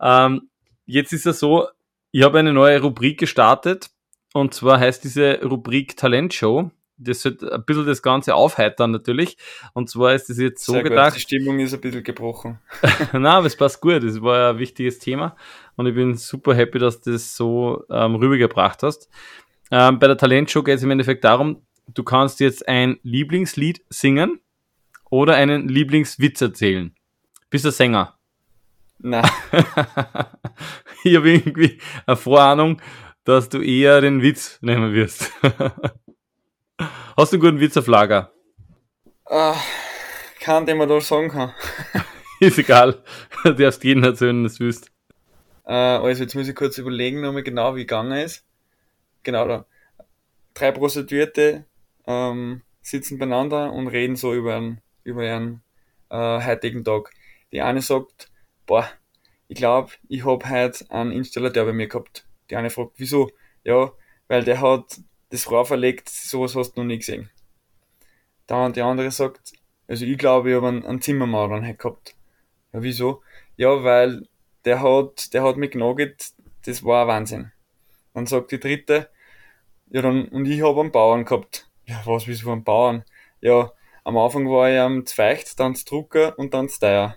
Ähm, jetzt ist es so, ich habe eine neue Rubrik gestartet und zwar heißt diese Rubrik Talentshow das wird ein bisschen das Ganze aufheitern natürlich. Und zwar ist es jetzt so Sehr gedacht. Gut. Die Stimmung ist ein bisschen gebrochen. Na, aber es passt gut. Das war ja ein wichtiges Thema. Und ich bin super happy, dass du das so ähm, rübergebracht hast. Ähm, bei der Talentshow geht es im Endeffekt darum, du kannst jetzt ein Lieblingslied singen oder einen Lieblingswitz erzählen. Bist du Sänger? Nein. ich habe irgendwie eine Vorahnung, dass du eher den Witz nehmen wirst. Hast du einen guten Witz auf Lager? Uh, keinen, den man da sagen kann. Ist egal. Du darfst jeden erzählen, das willst. Uh, also jetzt muss ich kurz überlegen, nochmal genau wie gegangen ist. Genau da. Drei Prostituierte ähm, sitzen beieinander und reden so über einen, über ihren äh, heutigen Tag. Die eine sagt, boah, ich glaube, ich hab heute einen Installateur bei mir gehabt. Die eine fragt, wieso? Ja, weil der hat das Rohr verlegt, sowas hast du noch nie gesehen. Dann die andere sagt, also ich glaube, ich habe einen, einen Zimmermauer gehabt. Ja, wieso? Ja, weil der hat, der hat mich genagelt, das war ein Wahnsinn. Dann sagt die dritte, ja dann, und ich habe einen Bauern gehabt. Ja, was, wieso einen Bauern? Ja, am Anfang war ich am Zweicht, dann Drucker und dann Steier.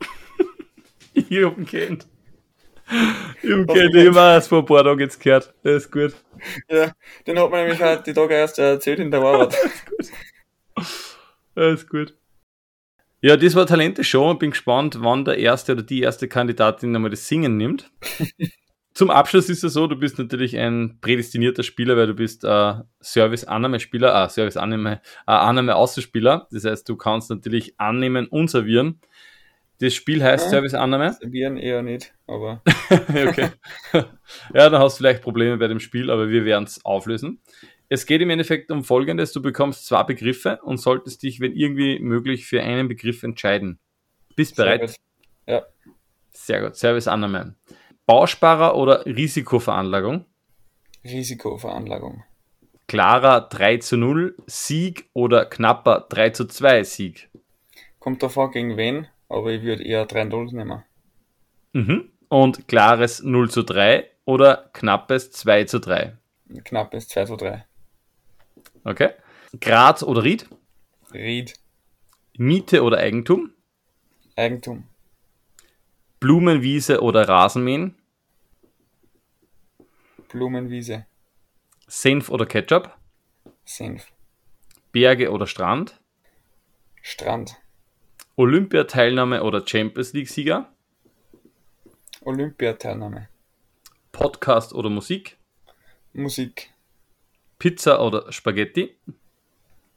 Okay, den war es vor ein paar Tagen jetzt gehört. Das ist gut. Ja, den hat man nämlich halt die Tage erst erzählt in der Arbeit. das ist gut. Ja, das war Talente Show bin gespannt, wann der erste oder die erste Kandidatin einmal das Singen nimmt. Zum Abschluss ist es so, du bist natürlich ein prädestinierter Spieler, weil du bist äh, Service-Annahme-Spieler, ah, Service-Annahme, äh. Das heißt, du kannst natürlich annehmen und servieren. Das Spiel heißt ja, Service-Annahme? Servieren eher nicht, aber. okay. ja, dann hast du vielleicht Probleme bei dem Spiel, aber wir werden es auflösen. Es geht im Endeffekt um Folgendes: Du bekommst zwei Begriffe und solltest dich, wenn irgendwie möglich, für einen Begriff entscheiden. Bist bereit? Ja. Sehr gut. Service-Annahme. Bausparer oder Risikoveranlagung? Risikoveranlagung. Klarer 3 zu 0 Sieg oder knapper 3 zu 2 Sieg? Kommt davon gegen wen? Aber ich würde eher 3-0 nehmen. Mhm. Und klares 0 zu 3 oder knappes 2 zu 3? Knappes 2 zu 3. Okay. Graz oder Ried? Ried. Miete oder Eigentum? Eigentum. Blumenwiese oder Rasenmähen? Blumenwiese. Senf oder Ketchup? Senf. Berge oder Strand? Strand. Olympiateilnahme oder Champions League-Sieger? Olympiateilnahme. Podcast oder Musik? Musik. Pizza oder Spaghetti?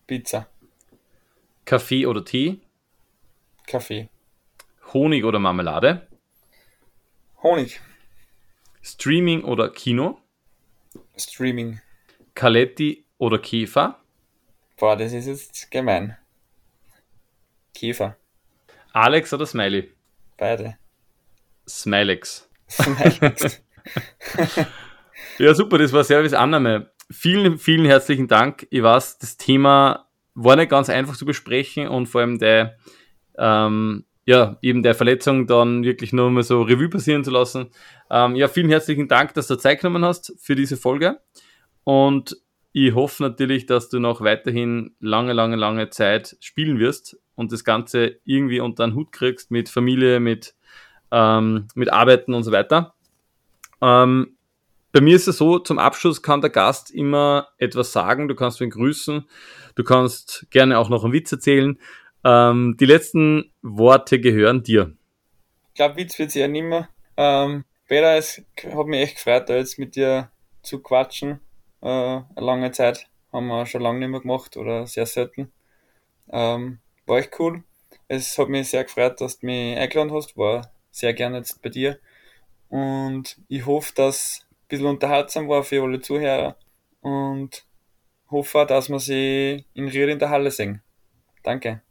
Pizza. Kaffee oder Tee? Kaffee. Honig oder Marmelade? Honig. Streaming oder Kino? Streaming. Kaletti oder Käfer? Boah, das ist jetzt gemein. Käfer. Alex oder Smiley? Beide. Smilex. Smilex. ja, super, das war Serviceannahme. Vielen, vielen herzlichen Dank. Ich weiß, das Thema war nicht ganz einfach zu besprechen und vor allem der, ähm, ja, eben der Verletzung dann wirklich nur mal so Revue passieren zu lassen. Ähm, ja, vielen herzlichen Dank, dass du Zeit genommen hast für diese Folge. Und ich hoffe natürlich, dass du noch weiterhin lange, lange, lange Zeit spielen wirst und das Ganze irgendwie unter den Hut kriegst mit Familie, mit, ähm, mit Arbeiten und so weiter. Ähm, bei mir ist es so, zum Abschluss kann der Gast immer etwas sagen, du kannst ihn grüßen, du kannst gerne auch noch einen Witz erzählen. Ähm, die letzten Worte gehören dir. Ich glaube, Witz wird es ja nimmer. Ähm, Peter, es hat mich echt gefreut, da jetzt mit dir zu quatschen. Äh, eine lange Zeit haben wir schon lange nicht mehr gemacht oder sehr selten. Ähm, war echt cool. Es hat mich sehr gefreut, dass du mich eingeladen hast. War sehr gerne jetzt bei dir. Und ich hoffe, dass ein bisschen unterhaltsam war für alle Zuhörer. Und hoffe, dass wir sie in Ried in der Halle sehen. Danke.